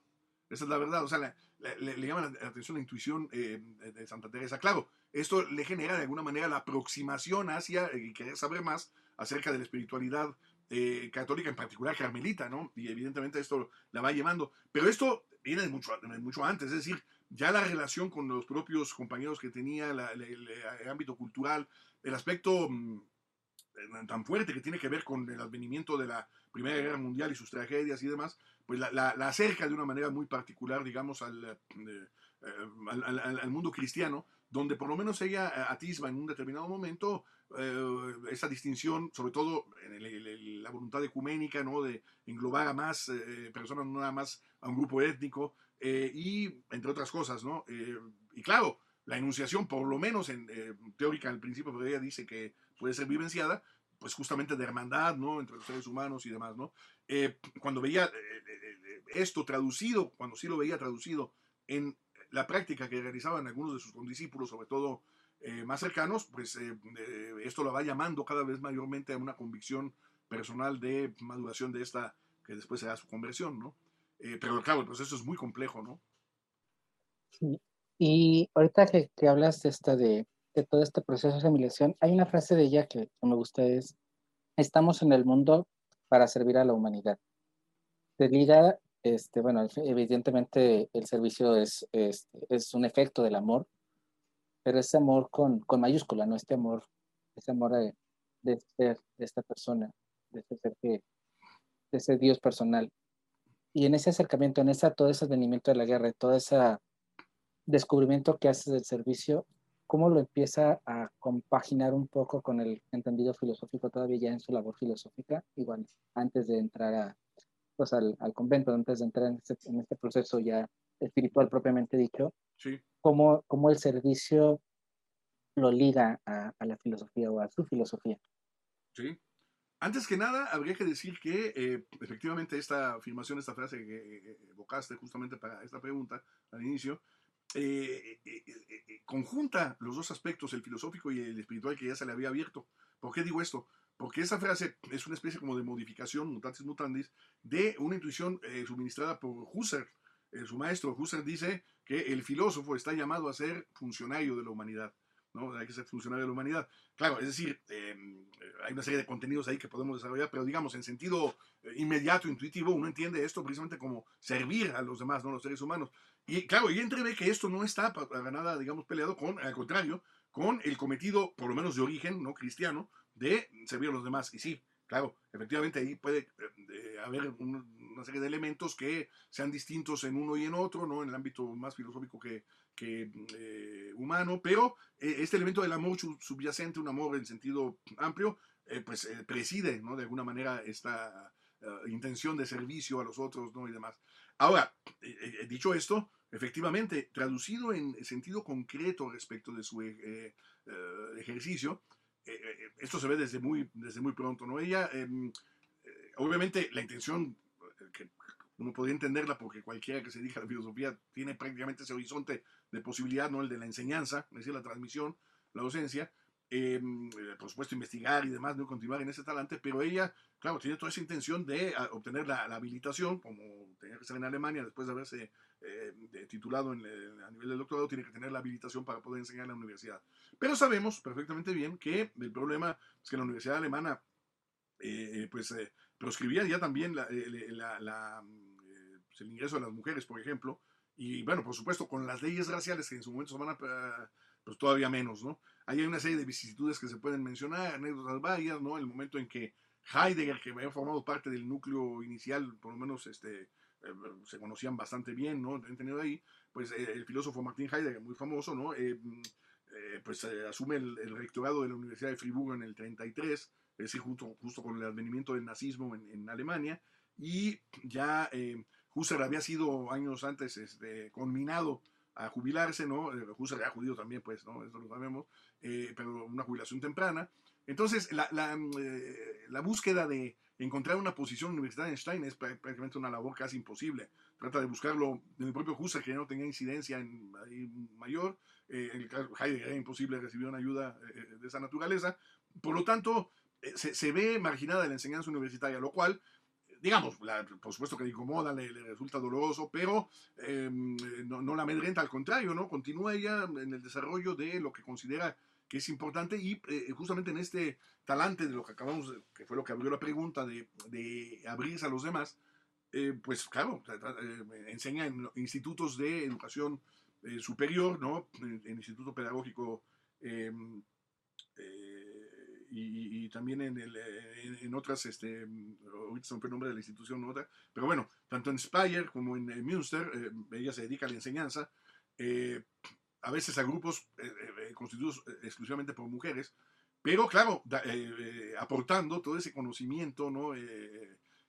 Esta es la verdad, o sea, le, le, llama la atención la intuición eh, de Santa Teresa. Claro, esto le genera de alguna manera la aproximación hacia eh, querer saber más acerca de la espiritualidad eh, católica, en particular carmelita, ¿no? Y evidentemente esto la va llevando. Pero esto viene mucho, de mucho antes, es decir, ya la relación con los propios compañeros que tenía, la, el, el, ámbito cultural, el aspecto mmm, tan fuerte que tiene que ver con el advenimiento de la Primera Guerra Mundial y sus tragedias y demás, pues la, acerca de una manera muy particular, digamos, al, eh, al, mundo cristiano, donde por lo menos ella atisba en un determinado momento esa distinción, sobre todo en la voluntad ecuménica, ¿no? de englobar a más personas, no nada más a un grupo étnico, y entre otras cosas, ¿no? y claro, la enunciación, por lo menos en teórica, al principio, pero ella dice que puede ser vivenciada, pues justamente de hermandad, ¿no? Entre los seres humanos y demás, ¿no? Eh, cuando veía eh, eh, esto traducido, cuando sí lo veía traducido en la práctica que realizaban algunos de sus condiscípulos, sobre todo más cercanos, pues esto lo va llamando cada vez mayormente a una convicción personal de maduración de esta, que después será su conversión, ¿no? Pero claro, el proceso es muy complejo, ¿no? Sí. Y ahorita que, que hablas de esta de, de todo este proceso de asimilación, hay una frase de ella que, me gusta, es, estamos en el mundo para servir a la humanidad. Se liga, este, bueno, evidentemente el servicio es, es, es, un efecto del amor, pero ese amor con, con mayúscula, no este amor, ese amor de, de ser, de esta persona, de ser que, de ese Dios personal. Y en ese acercamiento, en esa, todo ese advenimiento de la guerra, todo ese descubrimiento que hace del servicio, cómo lo empieza a compaginar un poco con el entendido filosófico todavía ya en su labor filosófica, igual antes de entrar a, pues al, al convento, antes de entrar en este, en este, proceso ya espiritual propiamente dicho, sí. cómo, cómo el servicio lo liga a, a, la filosofía o a su filosofía. Sí. Antes que nada, habría que decir que eh, efectivamente esta afirmación, esta frase que eh, evocaste justamente para esta pregunta al inicio, eh, eh, eh, conjunta los dos aspectos, el filosófico y el espiritual, que ya se le había abierto. ¿Por qué digo esto? Porque esa frase es una especie como de modificación, mutatis mutandis, de una intuición suministrada por Husserl. su maestro Husserl dice que el filósofo está llamado a ser funcionario de la humanidad. ¿No? Hay que ser funcionario de la humanidad. Claro, es decir, em, hay una serie de contenidos ahí que podemos desarrollar, pero digamos, en sentido inmediato, intuitivo, uno entiende esto precisamente como servir a los demás, ¿no? Los seres humanos. Y claro, y entrevé que esto no está para nada, digamos, peleado con, al contrario, con el cometido, por lo menos de origen no cristiano, de servir a los demás. Y sí, claro, efectivamente ahí puede eh, haber una serie de elementos que sean distintos en uno y en otro, ¿no? En el ámbito más filosófico que, que eh, humano, pero eh, este elemento del amor subyacente, un amor en sentido amplio, pues preside, ¿no? De alguna manera esta intención de servicio a los otros, ¿no? Y demás. Ahora, dicho esto, Efectivamente, traducido en sentido concreto respecto de su eh, eh, ejercicio, eh, esto se ve desde muy, desde muy pronto, ¿no? Ella, em, obviamente, la intención, que uno podría entenderla porque cualquiera que se dirija a la filosofía tiene prácticamente ese horizonte de posibilidad, ¿no? El de la enseñanza, es decir, la transmisión, la docencia, em, por supuesto, investigar y demás, ¿no? continuar en ese talante, pero ella, claro, tiene toda esa intención de ah, obtener la, la habilitación, como tenía que ser en Alemania después de haberse eh, titulado en, a nivel del doctorado tiene que tener la habilitación para poder enseñar en la universidad. Pero sabemos perfectamente bien que el problema es que la universidad alemana eh, pues eh, proscribía ya también la, pues, el ingreso de las mujeres, por ejemplo, y bueno, por supuesto, con las leyes raciales que en su momento se van a, pues todavía menos, ¿no? Hay una serie de vicisitudes que se pueden mencionar, anécdotas varias, ¿no? El momento en que Heidegger, que había formado parte del núcleo inicial, por lo menos este, eh, se conocían bastante bien, ¿no? Han tenido ahí, pues eh, el filósofo Martin Heidegger, muy famoso, ¿no? Eh, pues asume el, rectorado de la Universidad de Friburgo en el 33, es decir, justo, justo con el advenimiento del nazismo en, Alemania, y ya Husserl había sido años antes este, conminado a jubilarse, ¿no? Husserl era judío también, pues, ¿no? Eso lo sabemos, pero una jubilación temprana. Entonces, la, la, la búsqueda de, encontrar una posición universitaria en Stein es prácticamente una labor casi imposible. Trata de buscarlo en el propio Husserl, que no tenía incidencia en, mayor. Eh, en el caso Heidegger era imposible recibir una ayuda eh, de esa naturaleza. Por lo tanto, eh, se, ve marginada la enseñanza universitaria, lo cual, digamos, por supuesto que le incomoda, le, resulta doloroso, pero em, no, no, la amedrenta, al contrario, ¿no? Continúa ella en el desarrollo de lo que considera que es importante y eh, justamente en este talante de lo que acabamos, de, que fue lo que abrió la pregunta, de, de abrirse a los demás, eh, pues claro, eh, enseña en institutos de educación superior, ¿no? En, Instituto Pedagógico em, y, y, también en, el, en, otras, este, ahorita se me el nombre de la institución, otra, pero bueno, tanto en Speyer como en, Münster, ella se dedica a la enseñanza, a veces a grupos constituidos exclusivamente por mujeres, pero claro, aportando todo ese conocimiento, ¿no?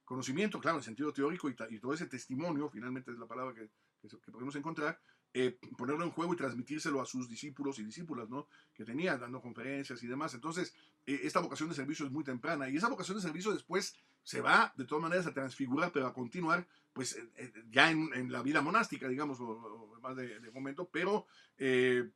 conocimiento, claro, en sentido teórico y, todo ese testimonio, finalmente es la palabra que, que podemos encontrar, eh, ponerlo en juego y transmitírselo a sus discípulos y discípulas, ¿no? Que tenía, dando conferencias y demás. Entonces, eh, esta vocación de servicio es muy temprana y esa vocación de servicio después se va, de todas maneras, a transfigurar, pero a continuar, pues, ya en, la vida monástica, digamos, o, más de, momento, pero eh,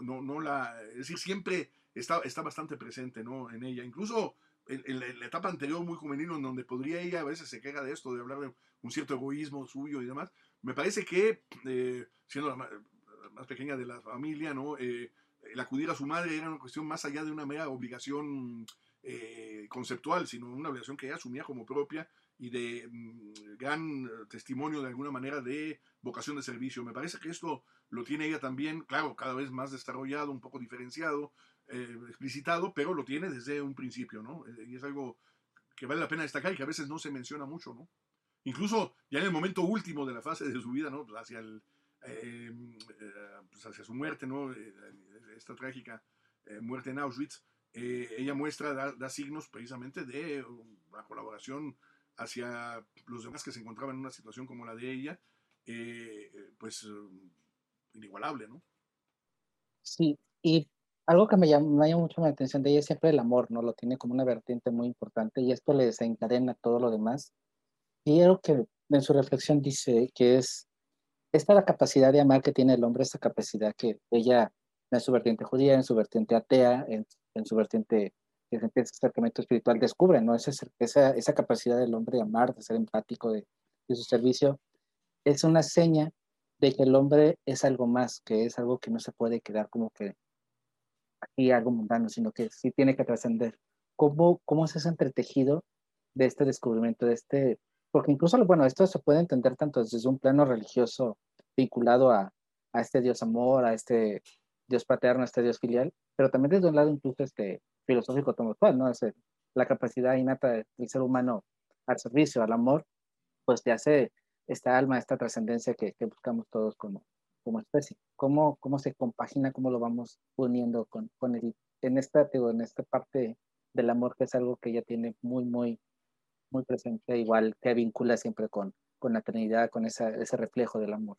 no, no, la, es decir, siempre está, está bastante presente, ¿no? En ella. Incluso en, la, etapa anterior, muy juvenil, en donde podría ella a veces se queja de esto, de hablar de un cierto egoísmo suyo y demás, me parece que, eh, siendo la más, pequeña de la familia, ¿no? Eh, el acudir a su madre era una cuestión más allá de una mera obligación eh, conceptual, sino una obligación que ella asumía como propia y de mm, gran testimonio de alguna manera de vocación de servicio. Me parece que esto lo tiene ella también, claro, cada vez más desarrollado, un poco diferenciado, explicitado, pero lo tiene desde un principio, ¿no? y es algo que vale la pena destacar y que a veces no se menciona mucho, ¿no? Incluso ya en el momento último de la fase de su vida, ¿no? Pues hacia, el, em, eh, pues hacia su muerte, ¿no? Eh, esta trágica eh, muerte en Auschwitz, ella muestra, da, signos precisamente de una colaboración hacia los demás que se encontraban en una situación como la de ella, pues inigualable, ¿no? Sí, y algo que me llama, mucho la atención de ella es siempre el amor, ¿no? Lo tiene como una vertiente muy importante y esto le desencadena todo lo demás y algo que en su reflexión dice que es esta la capacidad de amar que tiene el hombre, esta capacidad que ella en su vertiente judía, en su vertiente atea, en, su vertiente de acercamiento espiritual descubre, ¿no? Esa, esa, esa capacidad del hombre de amar, de ser empático, de, de su servicio, es una seña de que el hombre es algo más, que es algo que no se puede quedar como que aquí algo mundano, sino que sí tiene que trascender. ¿Cómo, ¿Cómo es ese entretejido de este descubrimiento, de este porque incluso, bueno, esto se puede entender tanto desde un plano religioso vinculado a, a este Dios amor, a este Dios paterno, a este Dios filial, pero también desde un lado incluso este filosófico cual, ¿no? Es la capacidad innata del ser humano al servicio, al amor, pues te hace esta alma, esta trascendencia que, buscamos todos como, como especie. ¿Cómo, ¿Cómo se compagina, cómo lo vamos uniendo con, con el, en esta, en esta parte del amor que es algo que ella tiene muy, muy muy presente, igual que vincula siempre con, con la Trinidad, con esa, ese reflejo del amor.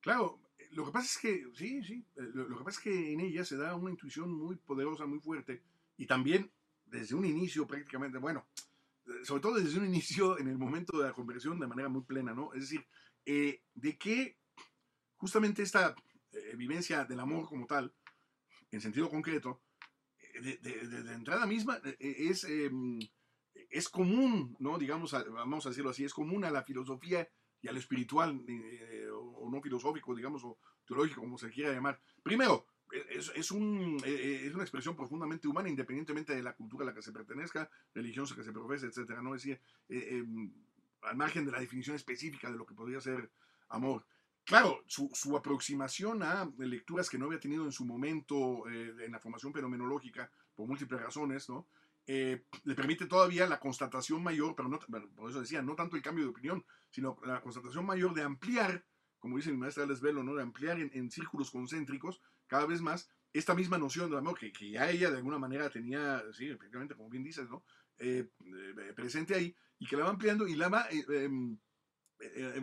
Claro, lo que pasa es que, sí, sí, eh, lo, que pasa es que en ella se da una intuición muy poderosa, muy fuerte, y también desde un inicio prácticamente, bueno, eh, sobre todo desde un inicio en el momento de la conversión de manera muy plena, ¿no? Es decir, eh, de que justamente esta vivencia del amor como tal, en sentido concreto, de, de, entrada misma, es em, es común, ¿no? Digamos, vamos a decirlo así, es común a la filosofía y a lo espiritual, eh, o, no filosófico, digamos, o teológico, como se quiera llamar. Primero, es, es, un, eh, es, una expresión profundamente humana, independientemente de la cultura a la que se pertenezca, religión a la que se profese, etcétera, ¿no? Es decir, eh, al margen de la definición específica de lo que podría ser amor. Claro, su, su aproximación a lecturas que no había tenido en su momento en la formación fenomenológica, por múltiples razones, ¿no? Eh, le permite todavía la constatación mayor, pero no, por eso decía, no tanto el cambio de opinión, sino la constatación mayor de ampliar, como dice mi maestra Alex Velo, ¿no? de ampliar en, círculos concéntricos cada vez más esta misma noción de amor que, que ya ella de alguna manera tenía, sí, efectivamente, como bien dices. Eh, eh, presente ahí, y que la va ampliando y la va, em,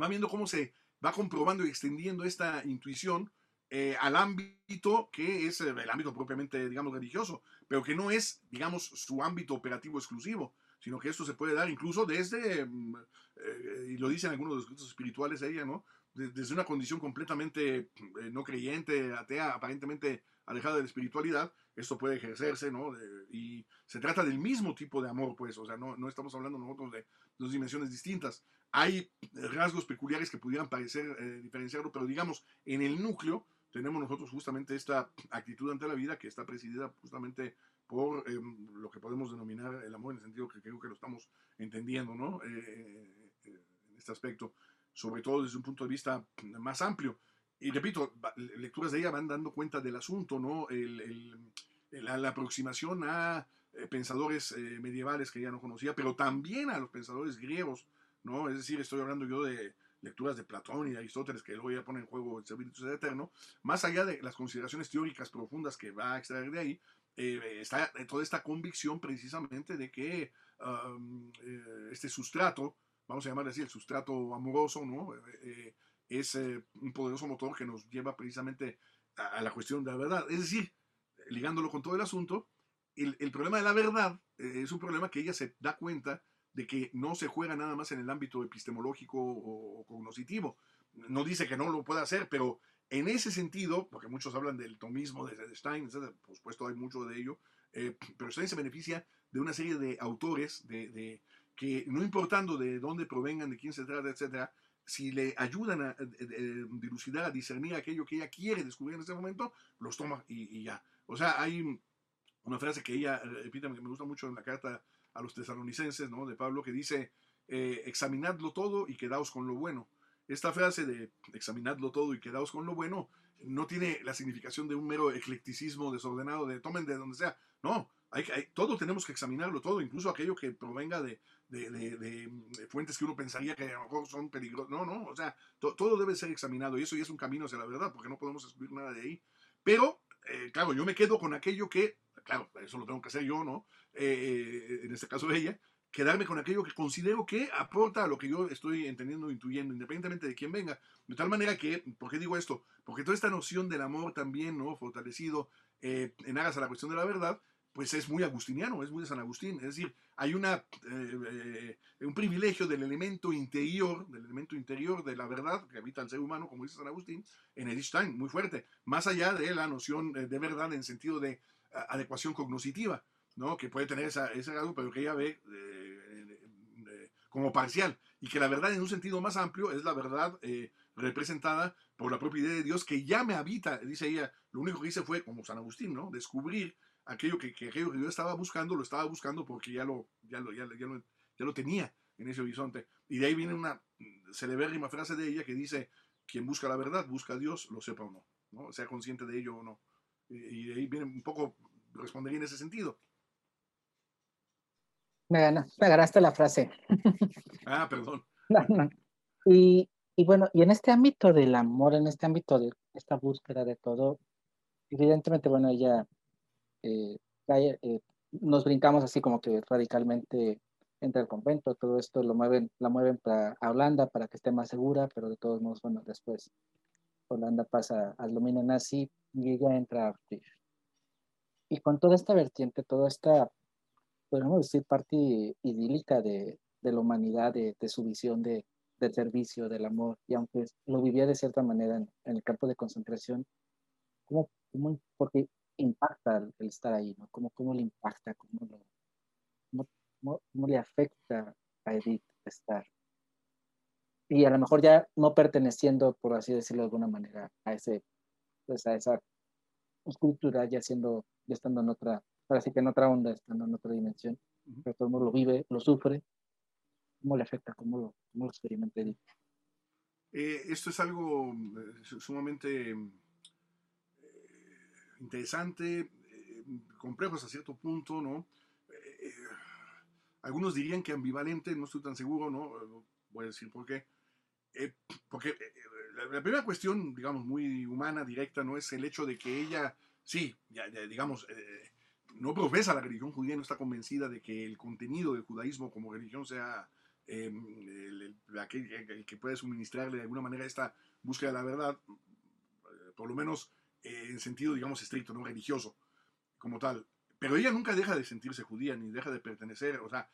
va viendo cómo se va comprobando y extendiendo esta intuición eh, al ámbito que es el ámbito propiamente, digamos, religioso, pero que no es, digamos, su ámbito operativo exclusivo, sino que esto se puede dar incluso desde, mm, eh, y lo dicen algunos de los escritos espirituales ella, ¿no? Desde una condición completamente eh, no creyente, atea, aparentemente alejada de la espiritualidad, esto puede ejercerse, ¿no? y se trata del mismo tipo de amor, pues, o sea, no, no estamos hablando nosotros de dos dimensiones distintas. Hay rasgos peculiares que pudieran parecer diferenciarlo, pero digamos, en el núcleo, tenemos nosotros justamente esta actitud ante la vida que está presidida justamente por em, lo que podemos denominar el amor, en el sentido que creo que lo estamos entendiendo, ¿no? Eh, eh, eh, en este aspecto, sobre todo desde un punto de vista más amplio. Y repito, lecturas de ella van dando cuenta del asunto, ¿no? la, aproximación a pensadores medievales que ella no conocía, pero también a los pensadores griegos, ¿no? Es decir, estoy hablando yo de lecturas de Platón y de Aristóteles, que luego ya pone en juego el servicio eterno, más allá de las consideraciones teóricas profundas que va a extraer de ahí, eh, está toda esta convicción precisamente de que eh, este sustrato, vamos a llamarle así, el sustrato amoroso, ¿no? Eh, es un poderoso motor que nos lleva precisamente a, la cuestión de la verdad. Es decir, ligándolo con todo el asunto, el, el problema de la verdad es un problema que ella se da cuenta de que no se juega nada más en el ámbito epistemológico o, cognoscitivo. No dice que no lo pueda hacer, pero en ese sentido, porque muchos hablan del tomismo de Stein, por supuesto hay mucho de ello, eh, pero Stein se beneficia de una serie de autores de, que, no importando de dónde provengan, de quién se trata, etc., si le ayudan a, dilucidar, a discernir aquello que ella quiere descubrir en ese momento, los toma y, y ya. O sea, hay una frase que ella repite, que me gusta mucho en la carta a los tesalonicenses, ¿no? De Pablo, que dice, eh, examinadlo todo y quedaos con lo bueno. Esta frase de examinadlo todo y quedaos con lo bueno no tiene la significación de un mero eclecticismo desordenado de tomen de donde sea. No, todo tenemos que examinarlo todo, incluso aquello que provenga de, fuentes que uno pensaría que a lo mejor son peligrosas. No, no, o sea, todo debe ser examinado y eso ya es un camino hacia la verdad, porque no podemos excluir nada de ahí. Pero, eh, claro, yo me quedo con aquello que claro, eso lo tengo que hacer yo, ¿no? Eh, en este caso ella, quedarme con aquello que considero que aporta a lo que yo estoy entendiendo, intuyendo, independientemente de quién venga. De tal manera que, ¿por qué digo esto? Porque toda esta noción del amor también, ¿no? Fortalecido eh, en aras a la cuestión de la verdad, pues es muy agustiniano, es muy de San Agustín. Es decir, hay una, eh, un privilegio del elemento interior, del elemento interior de la verdad que habita el ser humano, como dice San Agustín, en Edith Stein, muy fuerte, más allá de la noción de verdad en sentido de adecuación cognoscitiva, ¿no? que puede tener ese grado, pero que ella ve eh, eh, como parcial, y que la verdad en un sentido más amplio es la verdad eh, representada por la propia idea de Dios que ya me habita, dice ella, lo único que hice fue, como San Agustín, ¿no? descubrir aquello que, que aquello que yo estaba buscando, lo estaba buscando porque ya lo, ya lo, ya, lo, ya lo tenía en ese horizonte. Y de ahí viene una celebérrima frase de ella que dice, quien busca la verdad, busca a Dios, lo sepa o no, ¿no? sea consciente de ello o no. Y de ahí viene un poco, respondería en ese sentido. Me, ganaste la frase. Ah, perdón. Y, y, bueno, y en este ámbito del amor, en este ámbito de esta búsqueda de todo, evidentemente, bueno, ella, eh, eh, nos brincamos así como que radicalmente entre el convento, todo esto lo mueven, la mueven para, a Holanda para que esté más segura, pero de todos modos, bueno, después Holanda pasa al dominio nazi y ella entra a Y con toda esta vertiente, toda esta, podemos decir, parte idílica de, de la humanidad, de, de, su visión de, servicio, del amor, y aunque lo vivía de cierta manera en, el campo de concentración, ¿cómo, cómo, porque impacta el, estar ahí, ¿no? ¿Cómo, cómo le impacta, cómo, lo, cómo, cómo le afecta a Edith estar y a lo mejor ya no perteneciendo, por así decirlo de alguna manera, a ese, pues a esa cultura, ya siendo, ya estando en otra, ahora sí que en otra onda, estando en otra dimensión, pero todo el mundo lo vive, lo sufre, ¿cómo le afecta? ¿Cómo lo, cómo lo experimenta eh, esto es algo eh, sumamente eh, interesante, complejo hasta cierto punto, ¿no? algunos dirían que ambivalente, no estoy tan seguro, ¿no? Voy a decir por qué. Eh, porque eh, la, primera cuestión, digamos, muy humana, directa, no es el hecho de que ella, sí, digamos, eh, no profesa la religión judía, no está convencida de que el contenido del judaísmo como religión sea el, que puede suministrarle de alguna manera esta búsqueda de la verdad, por lo menos en sentido, digamos, estricto, no religioso, como tal. Pero ella nunca deja de sentirse judía, ni deja de pertenecer, o sea,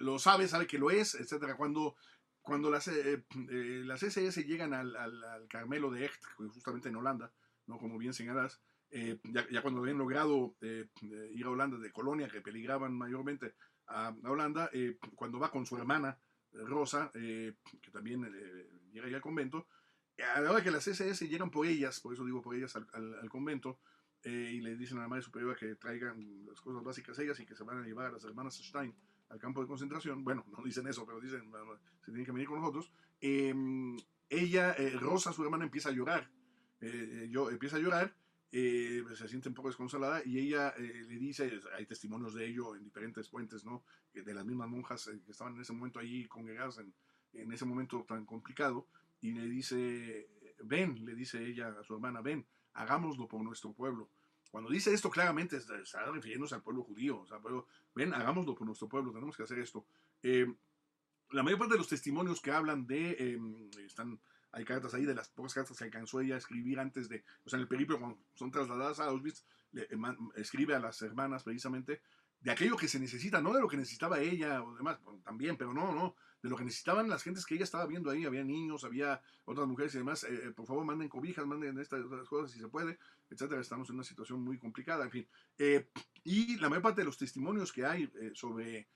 lo sabe, sabe que lo es, etcétera. Cuando cuando las, eh, eh, las SS llegan al, al, Carmelo de Echt, justamente en Holanda, ¿no? como bien señalas, eh, ya, ya, cuando habían logrado ir a Holanda de Colonia, que peligraban mayormente a, Holanda, cuando va con su hermana Rosa, que también llega ahí al convento, a la hora que las SS llegan por ellas, por eso digo por ellas al, al, convento, y le dicen a la madre superiora que traigan las cosas básicas ellas y que se van a llevar a las hermanas Stein al campo de concentración, bueno, no dicen eso, pero dicen, se tienen que venir con nosotros, em, ella, eh, Rosa, su hermana, empieza a llorar, eh, eh, yo, empieza a llorar, se siente un poco desconsolada y ella le dice, hay testimonios de ello en diferentes fuentes, ¿no? De las mismas monjas que estaban en ese momento allí congregadas en, en ese momento tan complicado, y le dice, ven, le dice ella a su hermana, ven, hagámoslo por nuestro pueblo. Cuando dice esto claramente está refiriéndose al pueblo judío, o sea, ven, hagámoslo por nuestro pueblo, tenemos que hacer esto. Eh, la mayor parte de los testimonios que hablan de, em, están, hay cartas ahí de las pocas cartas que alcanzó ella a escribir antes de, o sea, en el periplo, cuando son trasladadas a Auschwitz, le, escribe a las hermanas precisamente de aquello que se necesita, no de lo que necesitaba ella o demás, también, pero no, no, de lo que necesitaban las gentes que ella estaba viendo ahí, había niños, había otras mujeres y demás, eh, eh, por favor manden cobijas, manden estas otras cosas si se puede, etcétera, estamos en una situación muy complicada, en fin. Eh, y la mayor parte de los testimonios que hay sobre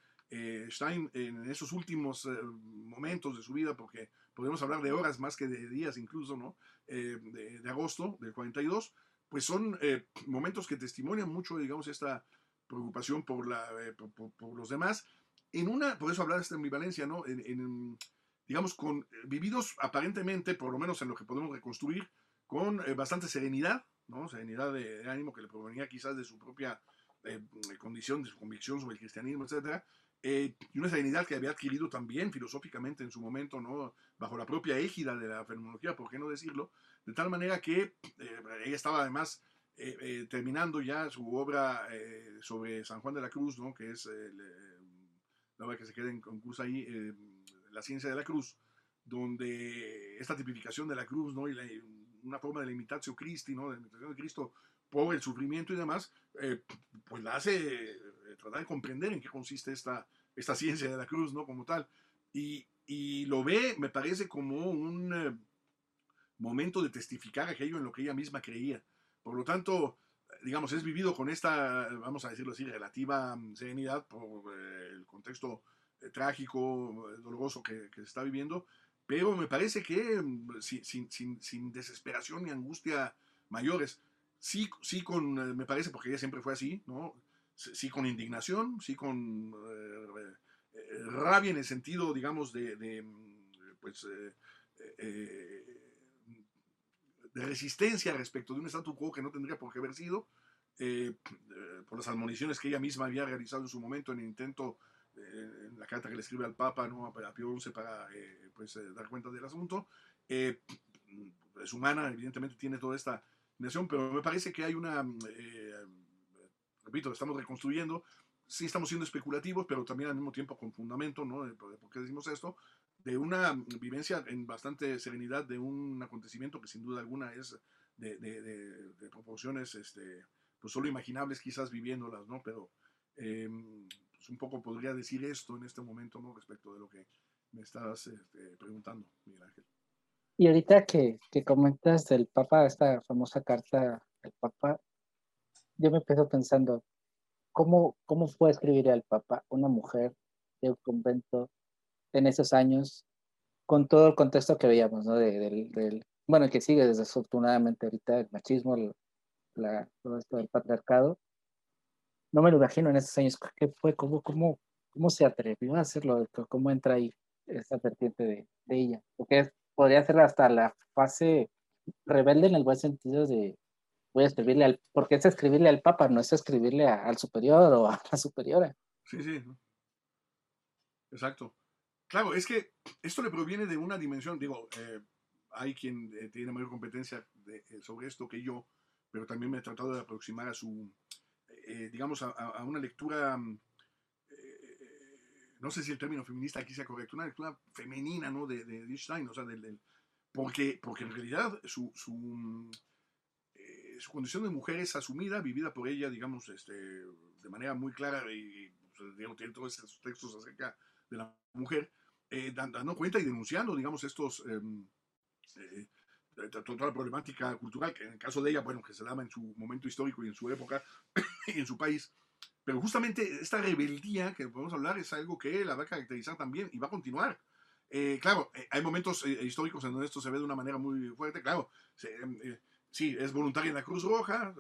Stein en esos últimos momentos de su vida, porque podemos hablar de horas más que de días incluso, ¿no? De, agosto del 42, pues son momentos que testimonian mucho, digamos, esta preocupación por, la, por los demás en una, por eso hablar de ambivalencia, ¿no? En, digamos, con vividos aparentemente, por lo menos en lo que podemos reconstruir, con eh, bastante serenidad, ¿no? Serenidad de, ánimo que le provenía quizás de su propia eh, condición, de su convicción sobre el cristianismo, etcétera, eh, y una serenidad que había adquirido también filosóficamente en su momento, ¿no? Bajo la propia égida de la fenomenología, ¿por qué no decirlo? De tal manera que ella estaba además terminando ya su obra sobre San Juan de la Cruz, ¿no? Que es el la que se quede en concurso ahí, eh, La ciencia de la cruz, donde esta tipificación de la cruz, ¿no? Y una forma de la imitación Christi, ¿no? De la imitación de Cristo por el sufrimiento y demás, eh, pues la hace eh, tratar de comprender en qué consiste esta, esta ciencia de la cruz, ¿no? Como tal. Y, y lo ve, me parece, como un momento de testificar aquello en lo que ella misma creía. Por lo tanto, digamos, es vivido con esta, vamos a decirlo así, relativa serenidad por eh, el contexto eh, trágico, eh, doloroso que, se está viviendo, pero me parece que mm, sin, sin, sin, desesperación ni angustia mayores, sí, sí con, me parece, porque ella siempre fue así, ¿no? Sí con indignación, sí con rabia en el sentido, digamos, de, mm, pues, de resistencia respecto de un statu quo que no tendría por qué haber sido, eh, eh, por las admoniciones que ella misma había realizado en su momento en el intento, eh, en la carta que le escribe al Papa, ¿no? a Pío XI, para pues, dar cuenta del asunto. es humana, evidentemente tiene toda esta nación, pero me parece que hay una, repito, estamos reconstruyendo, sí estamos siendo especulativos, pero también al mismo tiempo con fundamento, ¿no? ¿Por qué decimos esto? De una vivencia en bastante serenidad de un acontecimiento que sin duda alguna es de, proporciones este, pues solo imaginables quizás viviéndolas, ¿no? Pero em, pues un poco podría decir esto en este momento, ¿no? Respecto de lo que me estás este, preguntando, Miguel Ángel. Y ahorita que, que comentas del Papa, esta famosa carta del Papa, yo me empiezo pensando, ¿cómo, cómo fue escribir al Papa una mujer de un convento en esos años, con todo el contexto que veíamos, ¿no? del, bueno, que sigue desafortunadamente ahorita el machismo, la, todo esto del patriarcado. No me lo imagino en esos años. ¿Qué fue? ¿Cómo, cómo, cómo se atrevió a hacerlo? ¿Cómo entra ahí esa vertiente de, de ella? Porque podría ser hasta la fase rebelde en el buen sentido de voy a escribirle al, porque es escribirle al Papa, no es escribirle al superior o a la superiora. Sí, sí. Exacto. Claro, es que esto le proviene de una dimensión, digo, eh, hay quien eh, tiene mayor competencia eh, sobre esto que yo, pero también me he tratado de aproximar a su, digamos, a, una lectura, mm, no sé si el término feminista aquí sea correcto, una lectura femenina, ¿no? De, de, o sea, del, porque, porque en realidad su, su, mm, su, condición de mujer es asumida, vivida por ella, digamos, este, de manera muy clara y, pues, tiene todos esos textos acerca la mujer, eh, dando cuenta y denunciando, digamos, estos, em, eh, toda la problemática cultural, que en el caso de ella, bueno, que se daba en su momento histórico y en su época y en su país. Pero justamente esta rebeldía que podemos hablar es algo que la va a caracterizar también y va a continuar. Eh, claro, hay momentos históricos en donde esto se ve de una manera muy fuerte, claro. Em, sí, es voluntaria en la Cruz Roja,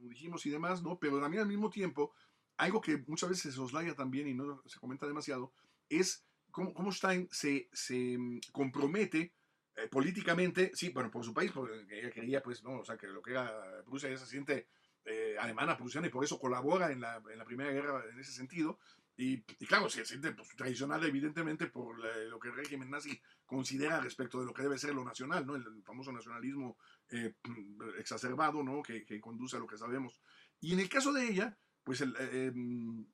dijimos y demás, ¿no? Pero también al mismo tiempo, algo que muchas veces se soslaya también y no se comenta demasiado, es cómo, Stein se, se mm, compromete eh, políticamente, sí, bueno, por su país, porque ella quería, pues, no, o sea, que lo que era Prusia, ella se siente eh, alemana, prusiana, y por eso colabora en la, en la, Primera Guerra en ese sentido, y, claro, se siente pues, tradicional evidentemente por lo que el régimen nazi considera respecto de lo que debe ser lo nacional, ¿no? El, famoso nacionalismo eh, exacerbado, ¿no? Que, que, conduce a lo que sabemos. Y en el caso de ella, pues el, em,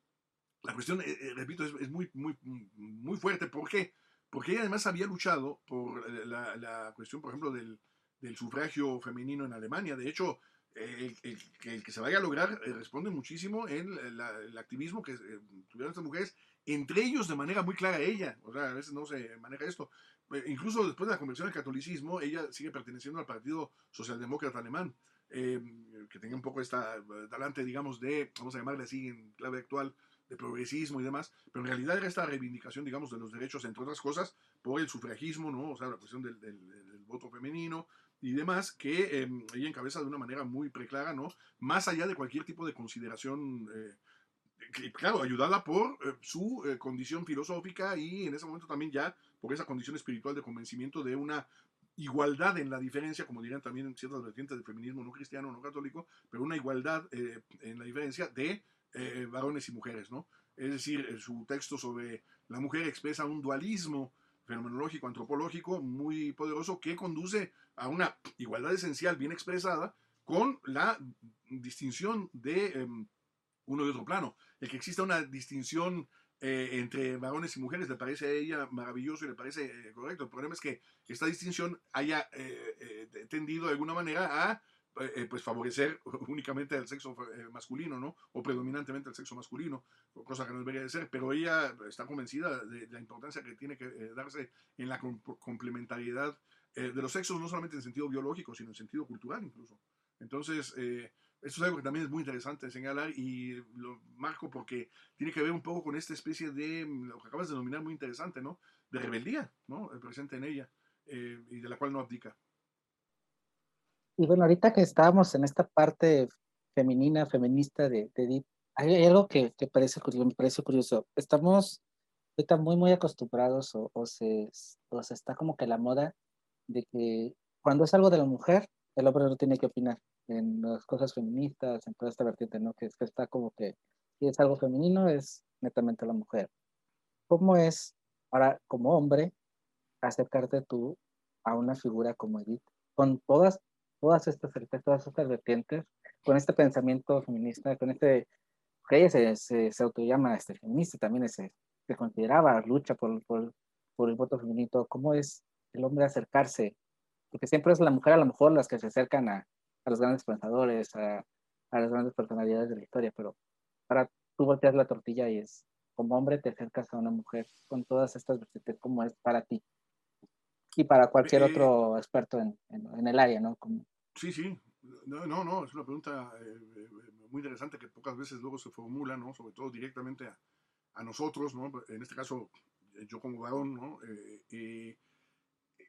la cuestión, eh, repito, es, es, muy, muy, muy fuerte. ¿Por qué? Porque ella además había luchado por la, la cuestión, por ejemplo, del, del, sufragio femenino en Alemania. De hecho, el, el, que se vaya a lograr responde muchísimo en el activismo que tuvieron estas mujeres, entre ellos de manera muy clara ella. O sea, a veces no se maneja esto. Eh, incluso después de la conversión al catolicismo, ella sigue perteneciendo al Partido Socialdemócrata Alemán, eh, que tenía un poco esta eh, talante, digamos, de, vamos a llamarle así en clave actual, de progresismo y demás, pero en realidad era esta reivindicación, digamos, de los derechos, entre otras cosas, por el sufragismo, ¿no? O sea, la cuestión del, voto femenino y demás, que ella encabeza de una manera muy preclara, ¿no? Más allá de cualquier tipo de consideración claro, ayudada por eh, su eh, condición filosófica y en ese momento también ya por esa condición espiritual de convencimiento de una igualdad en la diferencia, como dirían también ciertas vertientes del feminismo no cristiano, no católico, pero una igualdad eh, en la diferencia de varones y mujeres, ¿no? Es decir, su texto sobre la mujer expresa un dualismo fenomenológico, antropológico muy poderoso que conduce a una igualdad esencial bien expresada con la distinción de em, uno y otro plano. El que exista una distinción eh, entre varones y mujeres le parece a ella maravilloso y le parece eh, correcto. El problema es que esta distinción haya eh, tendido de alguna manera a pues favorecer únicamente al sexo masculino, ¿no? O predominantemente al sexo masculino, cosa que no debería de ser, pero ella está convencida de, la importancia que tiene que darse en la complementariedad de los sexos, no solamente en sentido biológico, sino en sentido cultural incluso. Entonces, eso es algo que también es muy interesante señalar y lo marco porque tiene que ver un poco con esta especie de, mm, lo que acabas de denominar muy interesante, ¿no? De rebeldía, ¿no? El presente en ella eh, y de la cual no abdica. Y bueno, ahorita que estábamos en esta parte femenina, feminista de, Edith, hay, algo que, que parece curioso, me parece curioso. Estamos ahorita muy, muy acostumbrados o, o, se, o se está como que la moda de que cuando es algo de la mujer, el hombre no tiene que opinar en las cosas feministas, en toda esta vertiente, ¿no? Que, que está como que si es algo femenino, es netamente la mujer. ¿Cómo es ahora, como hombre, acercarte tú a una figura como Edith, con todas, todas estas todas estas vertientes, con este pensamiento feminista, con este, que ella se, se, se autollama este, feminista, también se, se consideraba lucha por, por, por el voto femenino, ¿cómo es el hombre acercarse? Porque siempre es la mujer a lo mejor las que se acercan a, a los grandes pensadores, a, a, las grandes personalidades de la historia, pero para tú voltear la tortilla y es, como hombre te acercas a una mujer con todas estas vertientes como es para ti y para cualquier eh, otro experto en, en, el área, ¿no? Como... Sí, sí, no, no, no, es una pregunta eh, eh, muy interesante que pocas veces luego se formula, ¿no? Sobre todo directamente a, nosotros, ¿no? En este caso, yo como varón, ¿no? Eh,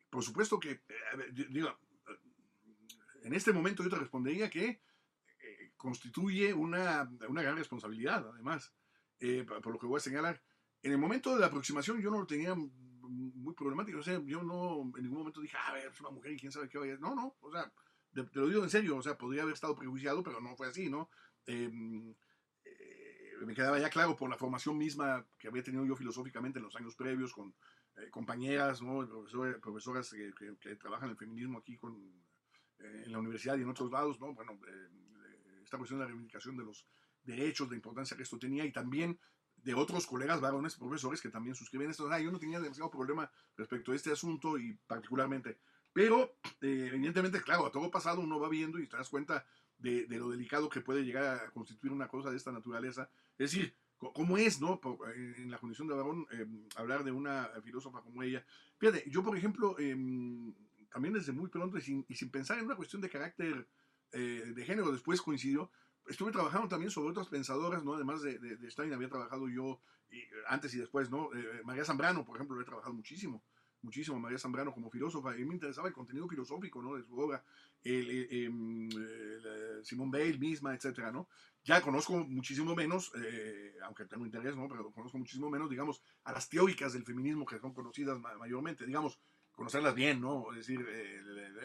por supuesto que, digo, en este momento yo te respondería que eh, constituye una, una, gran responsabilidad, además, eh, por lo que voy a señalar. En el momento de la aproximación yo no lo tenía muy problemático, o sea, yo no en ningún momento dije, a ver, es una mujer y quién sabe qué vaya. No, no, o sea, te, lo digo en serio, o sea, podría haber estado prejuiciado, pero no fue así, ¿no? Em, eh, me quedaba ya claro por la formación misma que había tenido yo filosóficamente en los años previos con compañeras, ¿no? profesoras que, que, trabajan el feminismo aquí con en la universidad y en otros lados, ¿no? Bueno, eh, esta cuestión de la reivindicación de los derechos, de importancia que esto tenía y también de otros colegas varones, profesores que también suscriben esto. yo no tenía demasiado problema respecto a este asunto y particularmente. Pero, eh, evidentemente, claro, a todo pasado uno va viendo y te das cuenta de, lo delicado que puede llegar a constituir una cosa de esta naturaleza. Es decir, ¿cómo es, no? En la condición de varón, eh, hablar de una filósofa como ella. Fíjate, yo, por ejemplo, em, también desde muy pronto y sin, y sin pensar en una cuestión de carácter eh, de género, después coincidió, estuve trabajando también sobre otras pensadoras, ¿no? Además de, Stein, había trabajado yo antes y después, ¿no? Eh, María Zambrano, por ejemplo, lo he trabajado muchísimo, muchísimo María Zambrano como filósofa, y me interesaba el contenido filosófico, ¿no? De su obra, el, eh, em, Simón Bale misma, etcétera, ¿no? Ya conozco muchísimo menos, aunque tengo interés, ¿no? Pero conozco muchísimo menos, digamos, a las teóricas del feminismo que son conocidas mayormente, digamos, conocerlas bien, ¿no? Es decir, eh,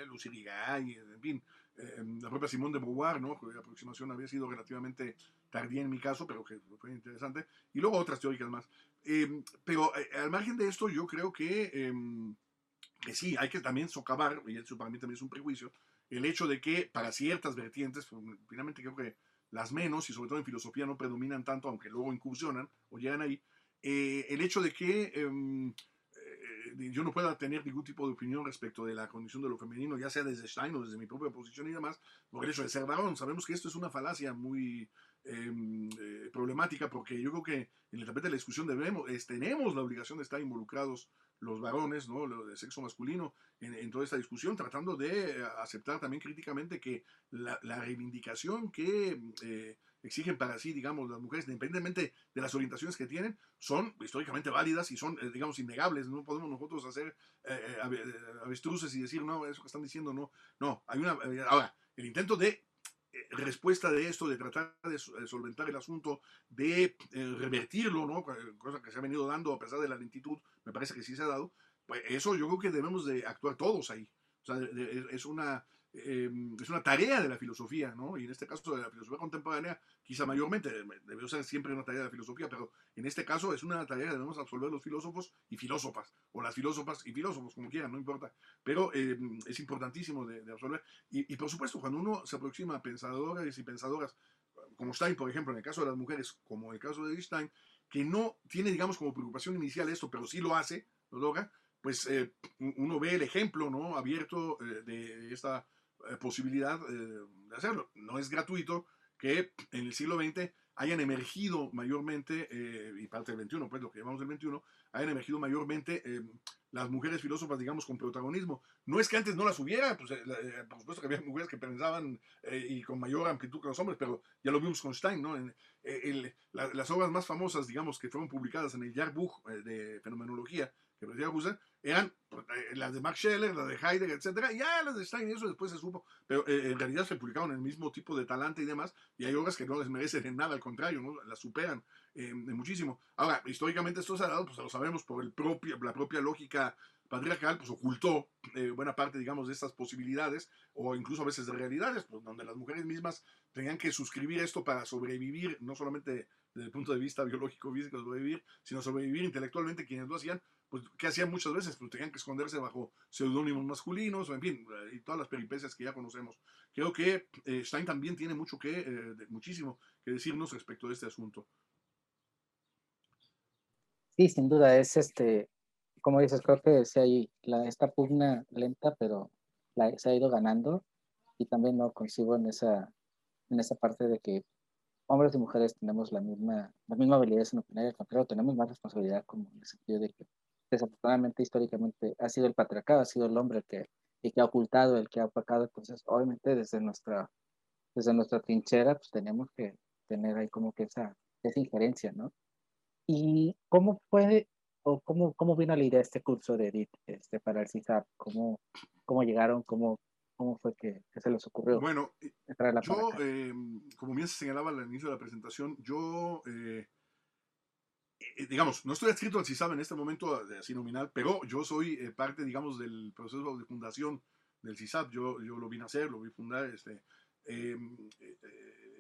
Lucy en fin, la propia Simón de Beauvoir, ¿no? cuya aproximación había sido relativamente tardía en mi caso, pero que fue interesante, y luego otras teóricas más. Em, pero al margen de esto, yo creo que, em, que sí, hay que también socavar, y eso para mí también es un prejuicio, el hecho de que para ciertas vertientes, pues, finalmente creo que las menos, y sobre todo en filosofía no predominan tanto, aunque luego incursionan o llegan ahí, eh, el hecho de que em, eh, yo no pueda tener ningún tipo de opinión respecto de la condición de lo femenino, ya sea desde Stein o desde mi propia posición y demás, por el hecho de ser varón. Sabemos que esto es una falacia muy eh, problemática porque yo creo que en el tapete de la discusión debemos, tenemos la obligación de estar involucrados los varones, ¿no? de sexo masculino, en, toda esta discusión, tratando de aceptar también críticamente que la, reivindicación que eh, exigen para sí, digamos, las mujeres, independientemente de las orientaciones que tienen, son históricamente válidas y son, eh, digamos, innegables. No podemos nosotros hacer eh, avestruces y decir, no, eso que están diciendo, no. No, hay una... ahora, el intento de eh, respuesta de esto, de tratar de solventar el asunto, de eh, revertirlo, ¿no? cosa que se ha venido dando a pesar de la lentitud, me parece que sí se ha dado, pues eso yo creo que debemos de actuar todos ahí. O sea, es una, Em, es una tarea de la filosofía, ¿no? Y en este caso de la filosofía contemporánea, quizá mayormente, debió ser siempre una tarea de la filosofía, pero en este caso es una tarea que debemos absolver los filósofos y filósofas, o las filósofas y filósofos, como quieran, no importa. Pero em, es importantísimo de, de absolver. Y, por supuesto, cuando uno se aproxima a pensadores y pensadoras, como Stein, por ejemplo, en el caso de las mujeres, como en el caso de Stein, que no tiene, digamos, como preocupación inicial esto, pero sí lo hace, lo logra, pues eh, uno ve el ejemplo, ¿no? Abierto eh, de esta eh, posibilidad eh, de hacerlo. No es gratuito que en el siglo XX hayan emergido mayormente, eh, y parte del XXI, pues lo que llamamos del XXI, hayan emergido mayormente las mujeres filósofas, digamos, con protagonismo. No es que antes no las hubiera, pues, por supuesto que había mujeres que pensaban y con mayor amplitud que los hombres, pero ya lo vimos con Stein, ¿no? En, las obras más famosas, digamos, que fueron publicadas en el Jahrbuch de Fenomenología, que decía Husserl, eran eh, las de Max Scheller, las de Heidegger, etcétera, ya las de Stein, eso después se supo, pero eh, en realidad se publicaron el mismo tipo de talante y demás, y hay obras que no les merecen en nada, al contrario, ¿no? las superan eh, muchísimo. Ahora, históricamente esto se ha dado, pues lo sabemos por el propio, la propia lógica patriarcal, pues ocultó buena parte, digamos, de estas posibilidades, o incluso a veces de realidades, pues, donde las mujeres mismas tenían que suscribir esto para sobrevivir, no solamente desde el punto de vista biológico, físico, sobrevivir, sino sobrevivir intelectualmente, quienes lo hacían, pues, ¿qué hacían muchas veces? Pues tenían que esconderse bajo seudónimos masculinos, en fin, eh, y todas las peripecias que ya conocemos. Creo que eh, Stein también tiene mucho que, eh, muchísimo que decirnos respecto de este asunto. Sí, sin duda, es este, como dices, creo que sí hay la, esta pugna lenta, pero la, se ha ido ganando y también no coincido en esa, en esa parte de que hombres y mujeres tenemos la misma, la misma habilidad en opinar, contrario, tenemos más responsabilidad como en el sentido de que desafortunadamente históricamente ha sido el patriarcado, ha sido el hombre el que, el que ha ocultado, el que ha opacado, entonces obviamente desde nuestra, desde nuestra trinchera pues tenemos que tener ahí como que esa, esa injerencia, ¿no? ¿Y cómo puede, o cómo, cómo vino la idea de este curso de Edith este, para el CISAP? ¿Cómo, cómo llegaron? ¿Cómo, cómo fue que, se les ocurrió? Bueno, yo, eh, como bien se señalaba al inicio de la presentación, yo... Eh, digamos, no estoy adscrito al CISAB en este momento así nominal, pero yo soy eh, parte, digamos, del proceso de fundación del CISAB. Yo, yo lo vine a hacer, lo vi fundar. Este, em, eh,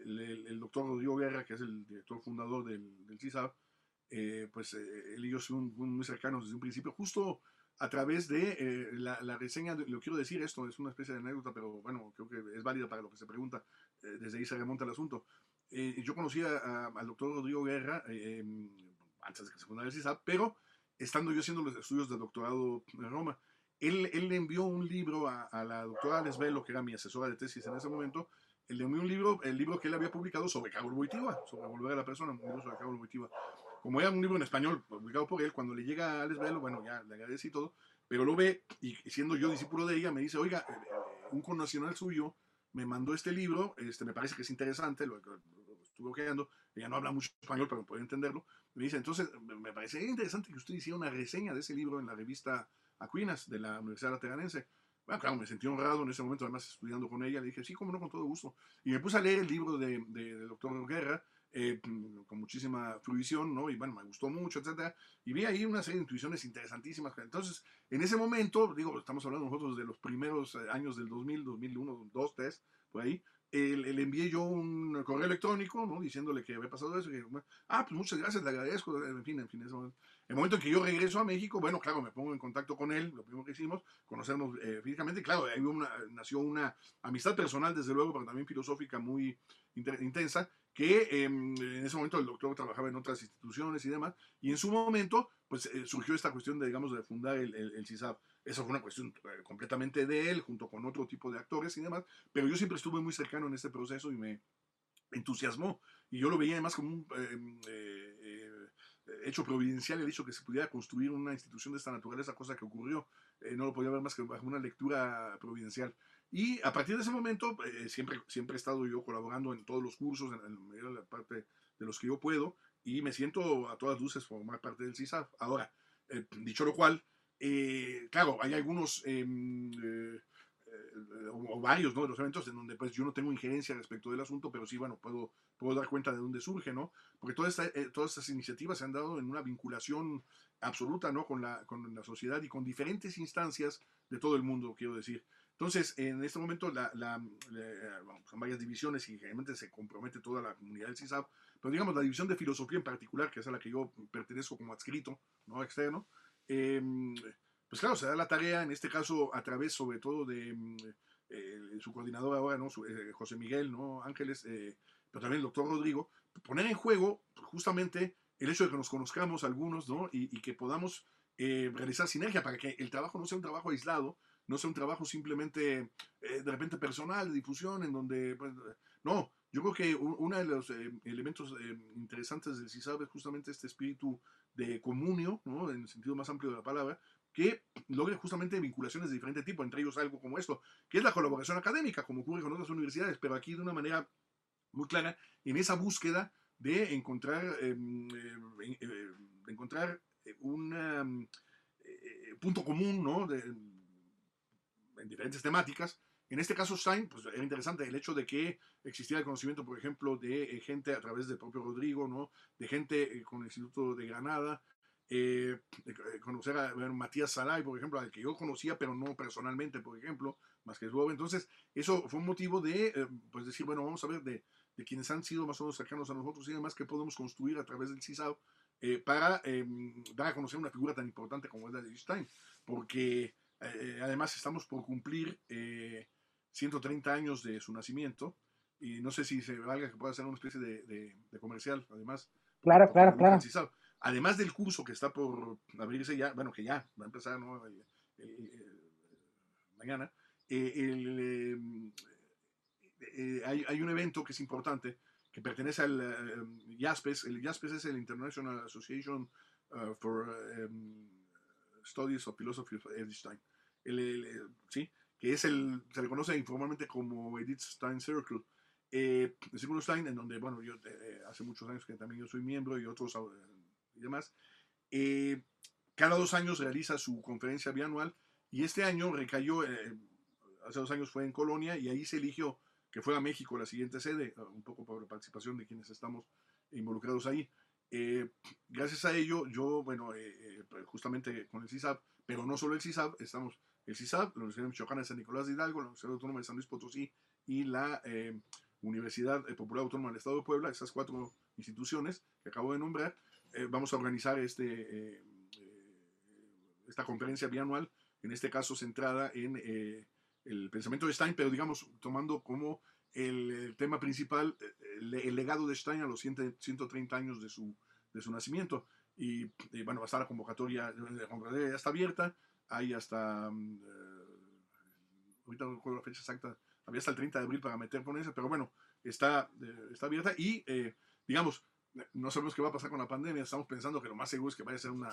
el, doctor Rodrigo Guerra, que es el director fundador del, del CISAB, pues él y yo son muy cercanos desde un principio, justo a través de la, la, reseña, lo quiero decir esto, es una especie de anécdota, pero bueno, creo que es válida para lo que se pregunta, desde ahí se remonta el asunto. yo conocí al doctor Rodrigo Guerra antes de que se fundara el CISAP, pero estando yo haciendo los estudios de doctorado en Roma, él, él le envió un libro a, a la doctora Lesbelo, que era mi asesora de tesis en ese momento, él le envió un libro, el libro que él había publicado sobre Carol Wojtyła, sobre volver a la persona, un libro sobre Carol Wojtyła. Como era un libro en español publicado por él, cuando le llega a Lesbelo, bueno, ya le agradecí todo, pero lo ve y siendo yo discípulo de ella, me dice, oiga, eh, eh, un connacional suyo me mandó este libro, este, me parece que es interesante, lo, lo estuve ojeando, ella no habla mucho español, pero puede entenderlo, me dice, entonces, me parece interesante que usted hiciera una reseña de ese libro en la revista Aquinas de la Universidad Lateranense. Bueno, claro, me sentí honrado en ese momento, además estudiando con ella, le dije, sí, cómo no, con todo gusto. Y me puse a leer el libro del de, de doctor Guerra, eh, con muchísima fruición, ¿no? Y bueno, me gustó mucho, etcétera. Y vi ahí una serie de intuiciones interesantísimas. Entonces, en ese momento, digo, estamos hablando nosotros de los primeros eh, años del 2000, 2001, 2002, 2003, por ahí, le envié yo un correo electrónico, ¿no? Diciéndole que había pasado eso. Que, ah, pues muchas gracias, le agradezco. En fin, en fin, eso, el momento en que yo regreso a México, bueno, claro, me pongo en contacto con él, lo primero que hicimos, conocernos eh, físicamente. Claro, nació una amistad personal, desde luego, pero también filosófica muy intensa, que em, en ese momento el doctor trabajaba en otras instituciones y demás, y en su momento, pues eh, surgió esta cuestión de, digamos, de fundar el, el CISAP. Esa fue una cuestión eh, completamente de él, junto con otro tipo de actores y demás, pero yo siempre estuve muy cercano en este proceso y me entusiasmó. Y yo lo veía además como un em, eh, eh, hecho providencial el hecho que se pudiera construir una institución de esta naturaleza, cosa que ocurrió. no lo podía ver más que bajo una lectura providencial. Y a partir de ese momento, siempre, siempre he estado yo colaborando en todos los cursos, en, en la parte de los que yo puedo, y me siento a todas luces formar parte del CISAF. Ahora, dicho lo cual, eh, claro, hay algunos em, eh, eh, o, varios ¿no? de los eventos en donde pues yo no tengo injerencia respecto del asunto, pero sí, bueno, puedo, puedo dar cuenta de dónde surge, ¿no? Porque toda todas estas iniciativas se han dado en una vinculación absoluta, ¿no? Con la, con la sociedad y con diferentes instancias de todo el mundo, quiero decir. Entonces, en este momento la, son varias divisiones y realmente se compromete toda la comunidad del CISAP, pero digamos la división de filosofía en particular, que es a la que yo pertenezco como adscrito, ¿no? Externo, Em, pues claro, se da la tarea, en este caso, a través sobre todo de mm, eh, su coordinador ahora, ¿no? Eh, José Miguel ¿no? Ángeles, eh, pero también el doctor Rodrigo, poner en juego justamente el hecho de que nos conozcamos algunos ¿no? y, que podamos realizar sinergia para que el trabajo no sea un trabajo aislado, no sea un trabajo simplemente de repente personal, de difusión, en donde, pues, no, yo creo que uno de los elementos interesantes del CISAB es justamente este espíritu de comunio, ¿no? en el sentido más amplio de la palabra, que logre justamente vinculaciones de diferente tipo, entre ellos algo como esto, que es la colaboración académica, como ocurre con otras universidades, pero aquí de una manera muy clara, en esa búsqueda de encontrar, em, em, eh, encontrar un em, eh, punto común ¿no? de, en diferentes temáticas, en este caso, Stein, pues era interesante el hecho de que existiera el conocimiento, por ejemplo, de eh, gente a través del propio Rodrigo, ¿no? De gente eh, con el Instituto de Granada, eh, conocer a Matías Salay, por ejemplo, al que yo conocía, pero no personalmente, por ejemplo, más que su Entonces, eso fue un motivo de, pues decir, bueno, vamos a ver de, de, quienes han sido más o menos cercanos a nosotros y demás, que podemos construir a través del CISAO para em, dar a conocer una figura tan importante como es la de Stein, porque además estamos por cumplir 130 años de su nacimiento, y no sé si se valga que pueda ser una especie de, de, comercial, además. Claro, claro, claro. Además del curso que está por abrirse ya, bueno, que ya va a empezar ¿no? mañana, eh, em, eh, hay, hay, un evento que es importante que pertenece al um, JASPES. El JASPES es el International Association uh, for um, Studies of Philosophy of Einstein. El, ¿sí? Que es el, se le conoce informalmente como Edith Stein Circle. Eh, el Círculo Stein, en donde, bueno, yo eh, hace muchos años que también yo soy miembro y otros eh, y demás, eh, cada dos años realiza su conferencia bianual y este año recayó, hace dos años fue en Colonia y ahí se eligió que fuera México la siguiente sede, un poco por participación de quienes estamos involucrados ahí. gracias a ello, yo, bueno, justamente con el CISAP, pero no solo el CISAP, estamos el CISAP, la Universidad de Michoacán de San Nicolás de Hidalgo, la Universidad Autónoma de San Luis Potosí y la eh, Universidad Popular Autónoma del Estado de Puebla, esas cuatro instituciones que acabo de nombrar, eh, vamos a organizar este, eh, esta conferencia bianual, en este caso centrada en el pensamiento de Stein, pero digamos tomando como el, tema principal el, legado de Stein a los 130 años de su, de su nacimiento. Y, bueno, va a estar la convocatoria, la convocatoria ya está abierta, hay hasta, mm, eh, ahorita no recuerdo la fecha exacta, había hasta el 30 de abril para meter ponencia, pero bueno, está, eh, está abierta y, eh, digamos, no sabemos qué va a pasar con la pandemia, estamos pensando que lo más seguro es que vaya a ser un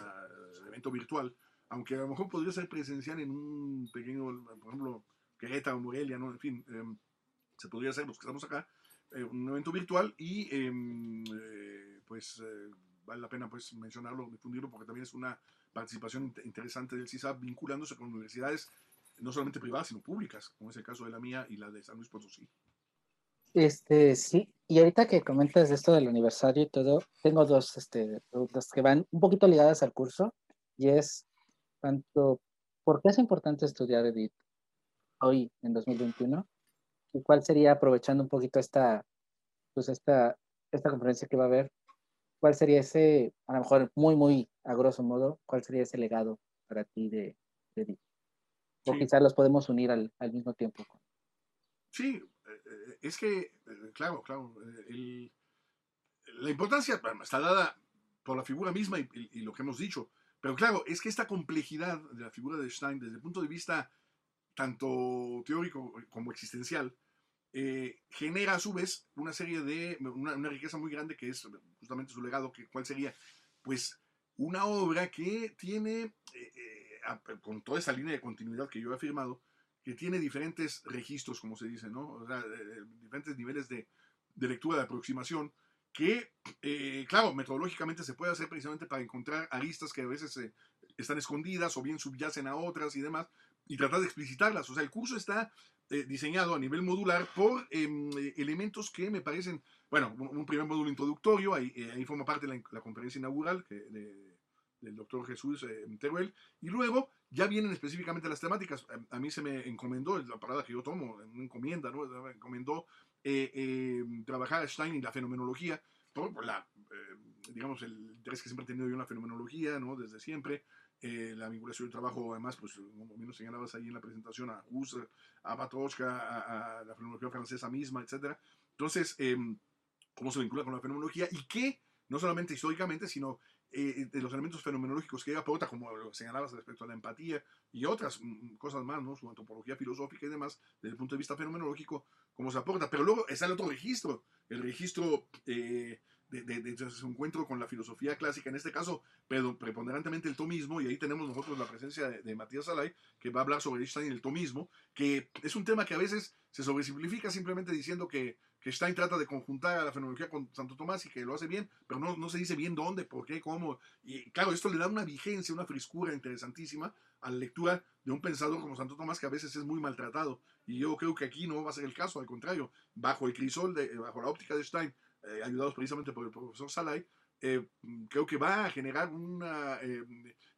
evento virtual, aunque a lo mejor podría ser presencial en un pequeño, por ejemplo, Querétaro, Morelia, ¿no? En fin, em, se podría hacer los que estamos acá, un evento virtual y em, pues vale la pena pues mencionarlo, difundirlo, porque también es una participación interesante del CISAP vinculándose con universidades no solamente privadas, sino públicas, como es el caso de la mía y la de San Luis Potosí. Este, sí, y ahorita que comentas esto del aniversario y todo, tengo dos este, preguntas que van un poquito ligadas al curso, y es tanto, ¿por qué es importante estudiar Edith hoy en 2021? ¿Y cuál sería, aprovechando un poquito esta, pues esta, esta conferencia que va a haber, cuál sería ese, a lo mejor muy, muy a grosso modo, cuál sería ese legado para ti de, de? O Sí. quizás los podemos unir al, al mismo tiempo. Sí, eh, eh, es que, eh, claro, claro, el- la importancia está dada por la figura misma y, y- y lo que hemos dicho, pero claro, es que esta complejidad de la figura de Stein, desde el punto de vista tanto teórico como existencial, eh, genera a su vez una serie de, una, riqueza muy grande que es justamente su legado, que cuál sería, pues, una obra que tiene, eh, eh, con toda esa línea de continuidad que yo he afirmado, que tiene diferentes registros, como se dice, ¿no? O sea, diferentes niveles de, lectura, de aproximación, que, claro, metodológicamente se puede hacer precisamente para encontrar aristas que a veces están escondidas o bien subyacen a otras y demás, y tratar de explicitarlas. O sea, el curso está eh, diseñado a nivel modular por em, eh, elementos que me parecen, bueno, un, primer módulo introductorio, ahí, eh, ahí forma parte la, la conferencia inaugural que, de- del doctor Jesús eh, Teruel, y luego ya vienen específicamente las temáticas. A, a mí se me encomendó, es la palabra que yo tomo, una encomienda, ¿no? Me encomendó eh, eh, trabajar a Stein y la fenomenología, por, por la, eh, digamos, el interés que siempre he tenido yo en la fenomenología, ¿no? Desde siempre. Eh, la vinculación del trabajo, además, pues, como bien señalabas ahí en la presentación, a Husserl, a Matroska, a, a la fenomenología francesa misma, etcétera. Entonces, eh, cómo se vincula con la fenomenología y que, no solamente históricamente, sino eh, de los elementos fenomenológicos que aporta, como lo señalabas respecto a la empatía y otras mm, cosas más, ¿no? su antropología filosófica y demás, desde el punto de vista fenomenológico, cómo se aporta. Pero luego está el otro registro, el registro eh, de, de, su encuentro con la filosofía clásica, en este caso, pero preponderantemente el tomismo, y ahí tenemos nosotros la presencia de, Matías Salay, que va a hablar sobre Stein y el tomismo, que es un tema que a veces se sobresimplifica simplemente diciendo que, que Stein trata de conjuntar a la fenomenología con Santo Tomás y que lo hace bien, pero no, no se dice bien dónde, por qué, cómo. Y claro, esto le da una vigencia, una frescura interesantísima a la lectura de un pensador como Santo Tomás que a veces es muy maltratado. Y yo creo que aquí no va a ser el caso, al contrario, bajo el crisol, bajo la óptica de Stein, eh, ayudados precisamente por el profesor Salai, eh, creo que va a generar una eh,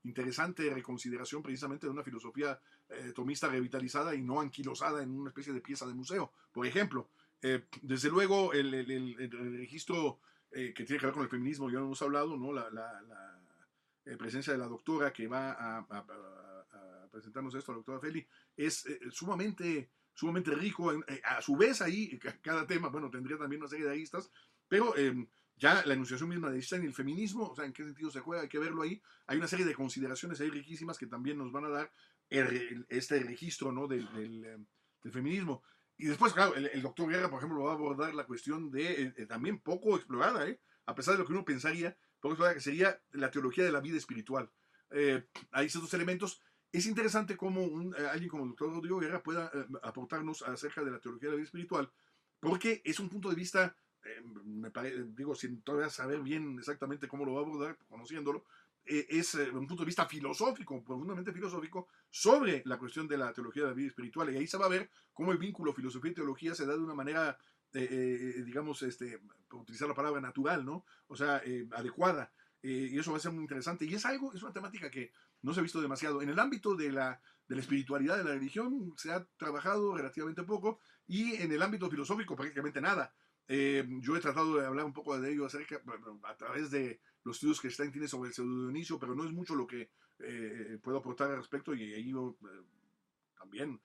interesante reconsideración precisamente de una filosofía eh, tomista revitalizada y no anquilosada en una especie de pieza de museo. Por ejemplo, eh, desde luego el, el, el, el registro eh, que tiene que ver con el feminismo, ya hemos hablado, ¿no? la, la, la presencia de la doctora que va a, a, a, presentarnos esto, la doctora Feli, es sumamente, sumamente rico. A su vez ahí, cada tema, bueno, tendría también una serie de aristas, pero em, ya la enunciación misma de Stein y el feminismo, o sea, en qué sentido se juega, hay que verlo ahí. Hay una serie de consideraciones ahí riquísimas que también nos van a dar este registro ¿no? del, del, feminismo. Y después, claro, el, doctor Guerra, por ejemplo, va a abordar la cuestión de, eh, también poco explorada, ¿eh? a pesar de lo que uno pensaría, poco explorada, que sería la teología de la vida espiritual. Eh, hay estos dos Es interesante cómo eh, alguien como el doctor Rodrigo Guerra pueda eh, aportarnos acerca de la teología de la vida espiritual, porque es un punto de vista eh, me parece, digo, sin todavía saber bien exactamente cómo lo va a abordar, conociéndolo, eh, es eh, un punto de vista filosófico, profundamente filosófico, sobre la cuestión de la teología de la vida espiritual. Y ahí se va a ver cómo el vínculo filosofía y teología se da de una manera, eh, digamos, este, por utilizar la palabra natural, ¿no? O sea, eh, adecuada. y eso va a ser muy interesante. Y es algo, es una temática que no se ha visto demasiado. En el ámbito de la, de la espiritualidad, de la religión, se ha trabajado relativamente poco, y en el ámbito filosófico prácticamente nada. Eh, yo he tratado de hablar un poco de ello acerca, a través de los estudios que Stein tiene sobre el pseudo Dionisio, pero no es mucho lo que eh, puedo aportar al respecto y ahí yo, eh, también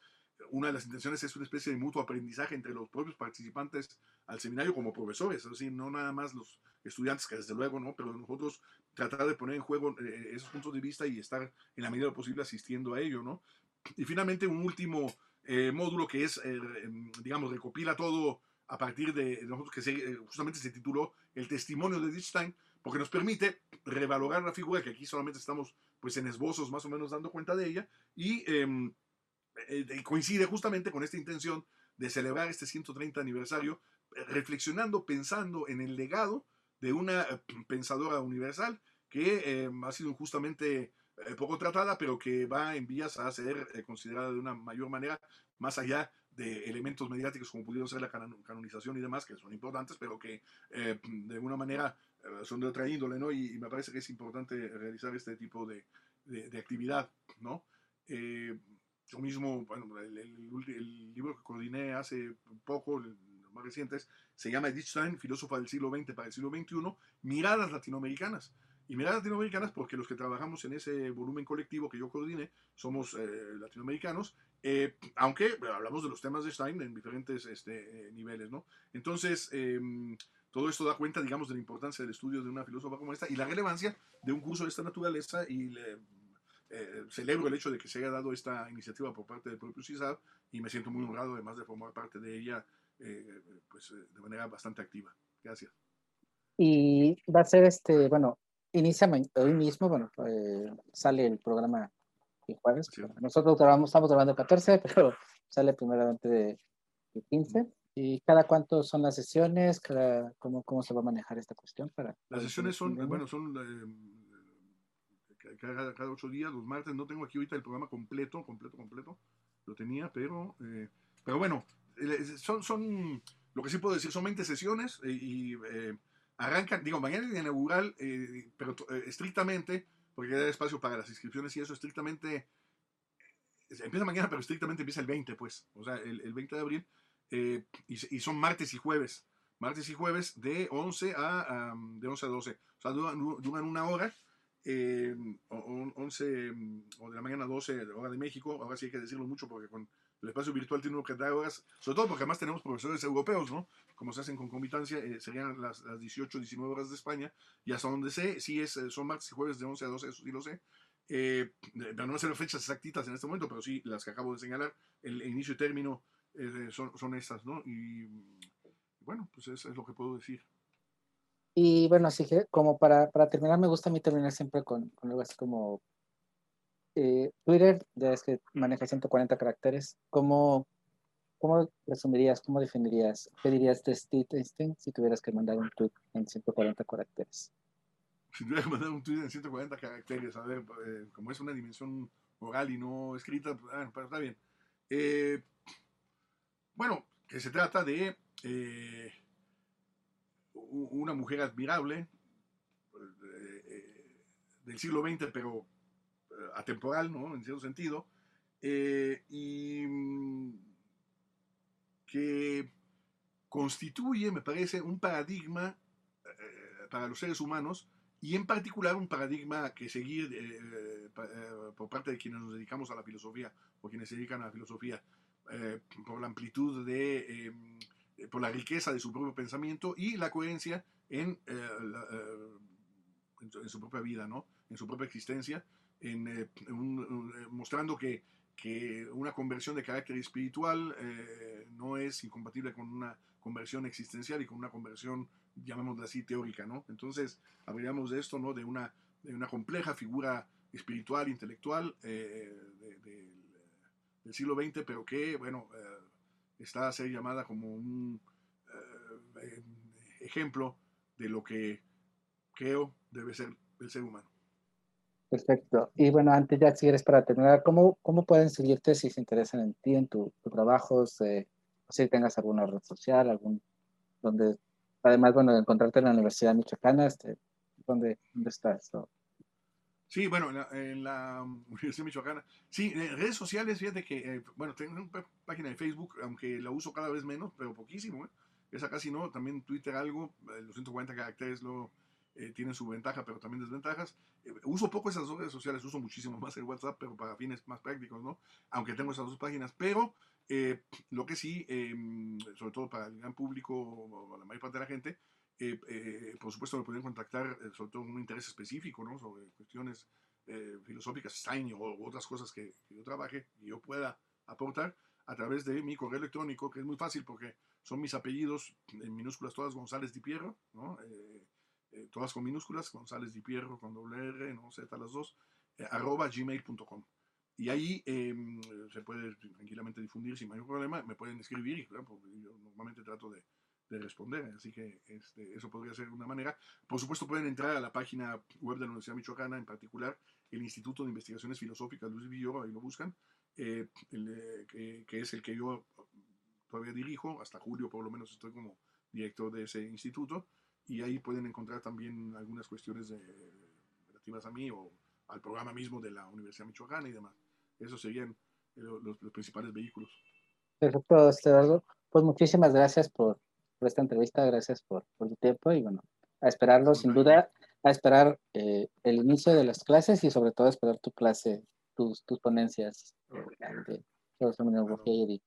una de las intenciones es una especie de mutuo aprendizaje entre los propios participantes al seminario como profesores, es decir, no nada más los estudiantes, que desde luego no, pero nosotros tratar de poner en juego eh, esos puntos de vista y estar en la medida posible asistiendo a ello, ¿no? Y finalmente un último eh, módulo que es, digamos, recopila todo a partir de nosotros que se, justamente se tituló El testimonio de Ditzstein, porque nos permite revalorar la figura, que aquí solamente estamos pues en esbozos más o menos dando cuenta de ella, y eh, eh, coincide justamente con esta intención de celebrar este 130 aniversario, reflexionando, pensando en el legado de una pensadora universal que eh, ha sido justamente poco tratada, pero que va en vías a ser considerada de una mayor manera, más allá de elementos mediáticos como pudieron ser la canonización y demás, que son importantes, pero que de alguna manera son de otra índole, ¿no? Y, me parece que es importante realizar este tipo de, de, actividad, ¿no? yo mismo, bueno, el, el, libro que coordiné hace poco, los más recientes, se llama Edith Stein, filósofa del siglo XX para el siglo XXI, miradas latinoamericanas. Y miradas latinoamericanas porque los que trabajamos en ese volumen colectivo que yo coordiné somos eh, latinoamericanos, eh, aunque hablamos de los temas de Stein en diferentes este, eh, niveles, ¿no? Entonces, em, todo esto da cuenta, digamos, de la importancia del estudio de una filósofa como esta y la relevancia de un curso de esta naturaleza y le, celebro el hecho de que se haya dado esta iniciativa por parte del propio CISAD y me siento muy honrado además de formar parte de ella pues, de manera bastante activa. Gracias. Y va a ser este, bueno, inicia hoy mismo, bueno, sale el programa el jueves. Nosotros grabamos, estamos grabando el 14, pero sale primeramente de, 15. ¿Y cada cuánto son las sesiones? Cada, cómo, ¿Cómo se va a manejar esta cuestión? Para, las sesiones son, bueno, son cada, cada, ocho días, los martes. No tengo aquí ahorita el programa completo, completo, completo. Lo tenía, pero, eh, pero bueno, son, son, lo que sí puedo decir, son 20 sesiones eh, y eh, arrancan, digo, mañana es inaugural, pero estrictamente, porque hay espacio para las inscripciones y eso, estrictamente, empieza mañana, pero estrictamente empieza el 20, pues, o sea, el, el 20 de abril, y, y, son martes y jueves, martes y jueves de 11 a, de 11 a 12, o sea, duran una hora eh, 11 o de la mañana 12 de hora de México, ahora sí hay que decirlo mucho porque con el espacio virtual tiene uno que horas, sobre todo porque además tenemos profesores europeos, ¿no? Como se hacen con concomitancia, eh, serían las, las, 18, 19 horas de España, y hasta donde sé, sí es, eh, son martes y jueves de 11 a 12, eso sí lo sé. Eh, no sé las fechas exactitas en este momento, pero sí las que acabo de señalar, el, inicio y término son, son estas, ¿no? Y bueno, pues eso es lo que puedo decir. Y bueno, así que como para, para terminar, me gusta a mí terminar siempre con algo así como eh, Twitter, ya es que maneja 140 caracteres. ¿Cómo, cómo resumirías, cómo definirías, qué dirías de Steve Einstein si tuvieras que mandar un tweet en 140 caracteres? Si tuviera que mandar un tweet en 140 caracteres, a ver, eh, como es una dimensión oral y no escrita, pues, bueno, pero está bien. Eh, bueno, que se trata de una mujer admirable del siglo XX, pero atemporal, ¿no? En cierto sentido, y mm, que constituye, me parece, un paradigma para los seres humanos y en particular un paradigma que seguir por parte de quienes nos dedicamos a la filosofía o quienes se dedican a la filosofía por la amplitud de eh, por la riqueza de su propio pensamiento y la coherencia en, eh, eh, en, su propia vida, ¿no? en su propia existencia, en, mostrando que, una conversión de carácter espiritual no es incompatible con una conversión existencial y con una conversión, llamémosla así, teórica. ¿no? Entonces, hablaríamos de esto, ¿no? de, una, compleja figura espiritual, intelectual del siglo XX, pero que, bueno, está a ser llamada como un eh, ejemplo de lo que creo debe ser el ser humano. Perfecto. Y bueno, antes ya si eres para terminar, ¿cómo, cómo pueden seguirte si se interesan en ti, en tu, trabajos? Eh, si tengas alguna red social, algún, donde, además, bueno, de encontrarte en la Universidad Michoacana, este, ¿dónde, dónde está esto? Sí, bueno, en la, Universidad Michoacana. Sí, en redes sociales, fíjate que, eh, bueno, tengo una página de Facebook, aunque la uso cada vez menos, pero poquísimo, ¿eh? Esa casi no, también Twitter algo, eh, los 140 caracteres luego eh, tienen su ventaja, pero también desventajas. uso poco esas dos redes sociales, uso muchísimo más el WhatsApp, pero para fines más prácticos, ¿no? Aunque tengo esas dos páginas, pero lo que sí, em, sobre todo para el gran público, o la mayor parte de la gente, eh, eh, por supuesto me pueden contactar eh, sobre todo un interés específico, ¿no? Sobre cuestiones filosóficas, Stein o otras cosas que, yo trabaje y yo pueda aportar a través de mi correo electrónico, que es muy fácil porque son mis apellidos en minúsculas todas González Di Pierro, ¿no? Todas con minúsculas, González Di Pierro con doble R, no Z las dos, arroba gmail.com. Y ahí em, se puede tranquilamente difundir sin mayor problema, me pueden escribir y yo normalmente trato de, de responder. Así que este, eso podría ser una manera. Por supuesto, pueden entrar a la página web de la Universidad Michoacana, en particular el Instituto de Investigaciones Filosóficas Luis Villoro, ahí lo buscan, eh, que, que, es el que yo todavía dirijo, hasta julio por lo menos estoy como director de ese instituto, y ahí pueden encontrar también algunas cuestiones de, relativas a mí o al programa mismo de la Universidad Michoacana y demás. Esos serían eh, los, los principales vehículos. Perfecto, Eduardo. Pues muchísimas gracias por, por esta entrevista, gracias por, por, tu tiempo y bueno, a esperarlo sin duda, a esperar eh, el inicio de las clases y sobre todo a esperar tu clase, tus, tus ponencias de, de fenomenología y